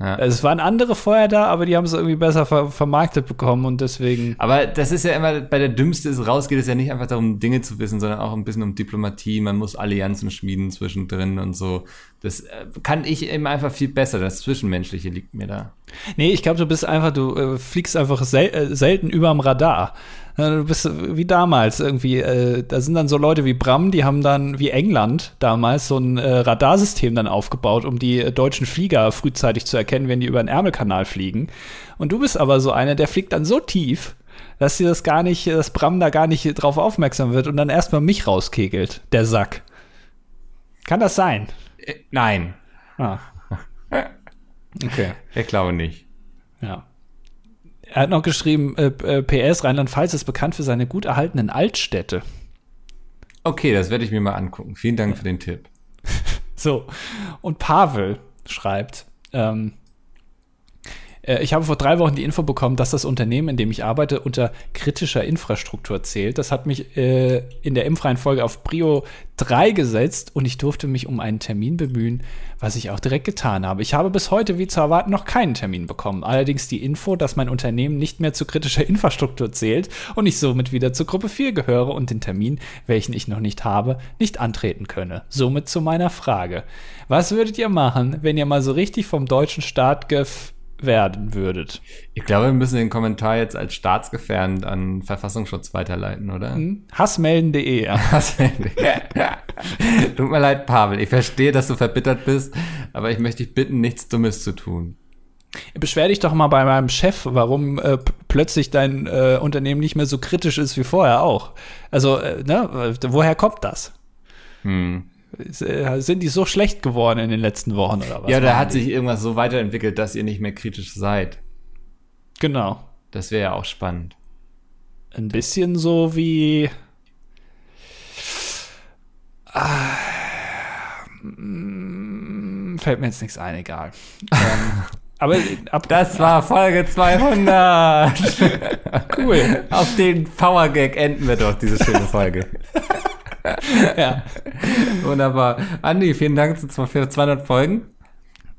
Ja. Es waren andere vorher da, aber die haben es irgendwie besser ver vermarktet bekommen und deswegen. Aber das ist ja immer, bei der Dümmste ist raus, geht es ja nicht einfach darum, Dinge zu wissen, sondern auch ein bisschen um Diplomatie. Man muss Allianzen schmieden zwischendrin und so. Das äh, kann ich eben einfach viel besser. Das Zwischenmenschliche liegt mir da. Nee, ich glaube, du bist einfach, du äh, fliegst einfach sel äh, selten überm Radar. Du bist wie damals irgendwie. Äh, da sind dann so Leute wie Bram, die haben dann wie England damals so ein äh, Radarsystem dann aufgebaut, um die äh, deutschen Flieger frühzeitig zu erkennen, wenn die über den Ärmelkanal fliegen. Und du bist aber so einer, der fliegt dann so tief, dass sie das gar nicht, dass Bram da gar nicht drauf aufmerksam wird und dann erstmal mich rauskegelt, der Sack. Kann das sein? Äh, nein. Ah. Okay. Ich glaube nicht. Ja. Er hat noch geschrieben, äh, äh PS, Rheinland-Pfalz ist bekannt für seine gut erhaltenen Altstädte. Okay, das werde ich mir mal angucken. Vielen Dank für den Tipp. so, und Pavel schreibt, ähm, äh, ich habe vor drei Wochen die Info bekommen, dass das Unternehmen, in dem ich arbeite, unter kritischer Infrastruktur zählt. Das hat mich äh, in der Impfreihenfolge auf Prio 3 gesetzt und ich durfte mich um einen Termin bemühen, was ich auch direkt getan habe. Ich habe bis heute, wie zu erwarten, noch keinen Termin bekommen. Allerdings die Info, dass mein Unternehmen nicht mehr zu kritischer Infrastruktur zählt und ich somit wieder zur Gruppe 4 gehöre und den Termin, welchen ich noch nicht habe, nicht antreten könne. Somit zu meiner Frage. Was würdet ihr machen, wenn ihr mal so richtig vom deutschen Staat gef werden würdet. Ich glaube, wir müssen den Kommentar jetzt als staatsgefährdend an Verfassungsschutz weiterleiten, oder? Hm? Hassmelden.de. Tut mir leid, Pavel. Ich verstehe, dass du verbittert bist, aber ich möchte dich bitten, nichts Dummes zu tun. Beschwer dich doch mal bei meinem Chef, warum äh, plötzlich dein äh, Unternehmen nicht mehr so kritisch ist wie vorher auch. Also, äh, ne, woher kommt das? Hm. Äh, sind die so schlecht geworden in den letzten Wochen oder was? Ja, da hat die? sich irgendwas so weiterentwickelt, dass ihr nicht mehr kritisch seid. Genau. Das wäre ja auch spannend. Ein bisschen so wie. Ah, fällt mir jetzt nichts ein, egal. ähm, aber ab, das war Folge 200. cool. Auf den Power Gag enden wir doch diese schöne Folge. ja. Wunderbar. Andi, vielen Dank für 200 Folgen.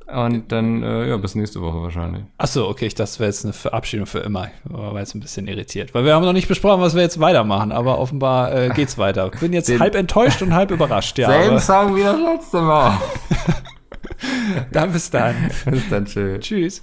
Und dann, äh, ja, bis nächste Woche wahrscheinlich. Achso, okay, ich das wäre jetzt eine Verabschiedung für immer. War jetzt ein bisschen irritiert. Weil wir haben noch nicht besprochen, was wir jetzt weitermachen, aber offenbar äh, geht's weiter. Bin jetzt Den halb enttäuscht und halb überrascht, ja. Selben Song wie das letzte Mal. dann bis dann. bis dann, tschüss. Tschüss.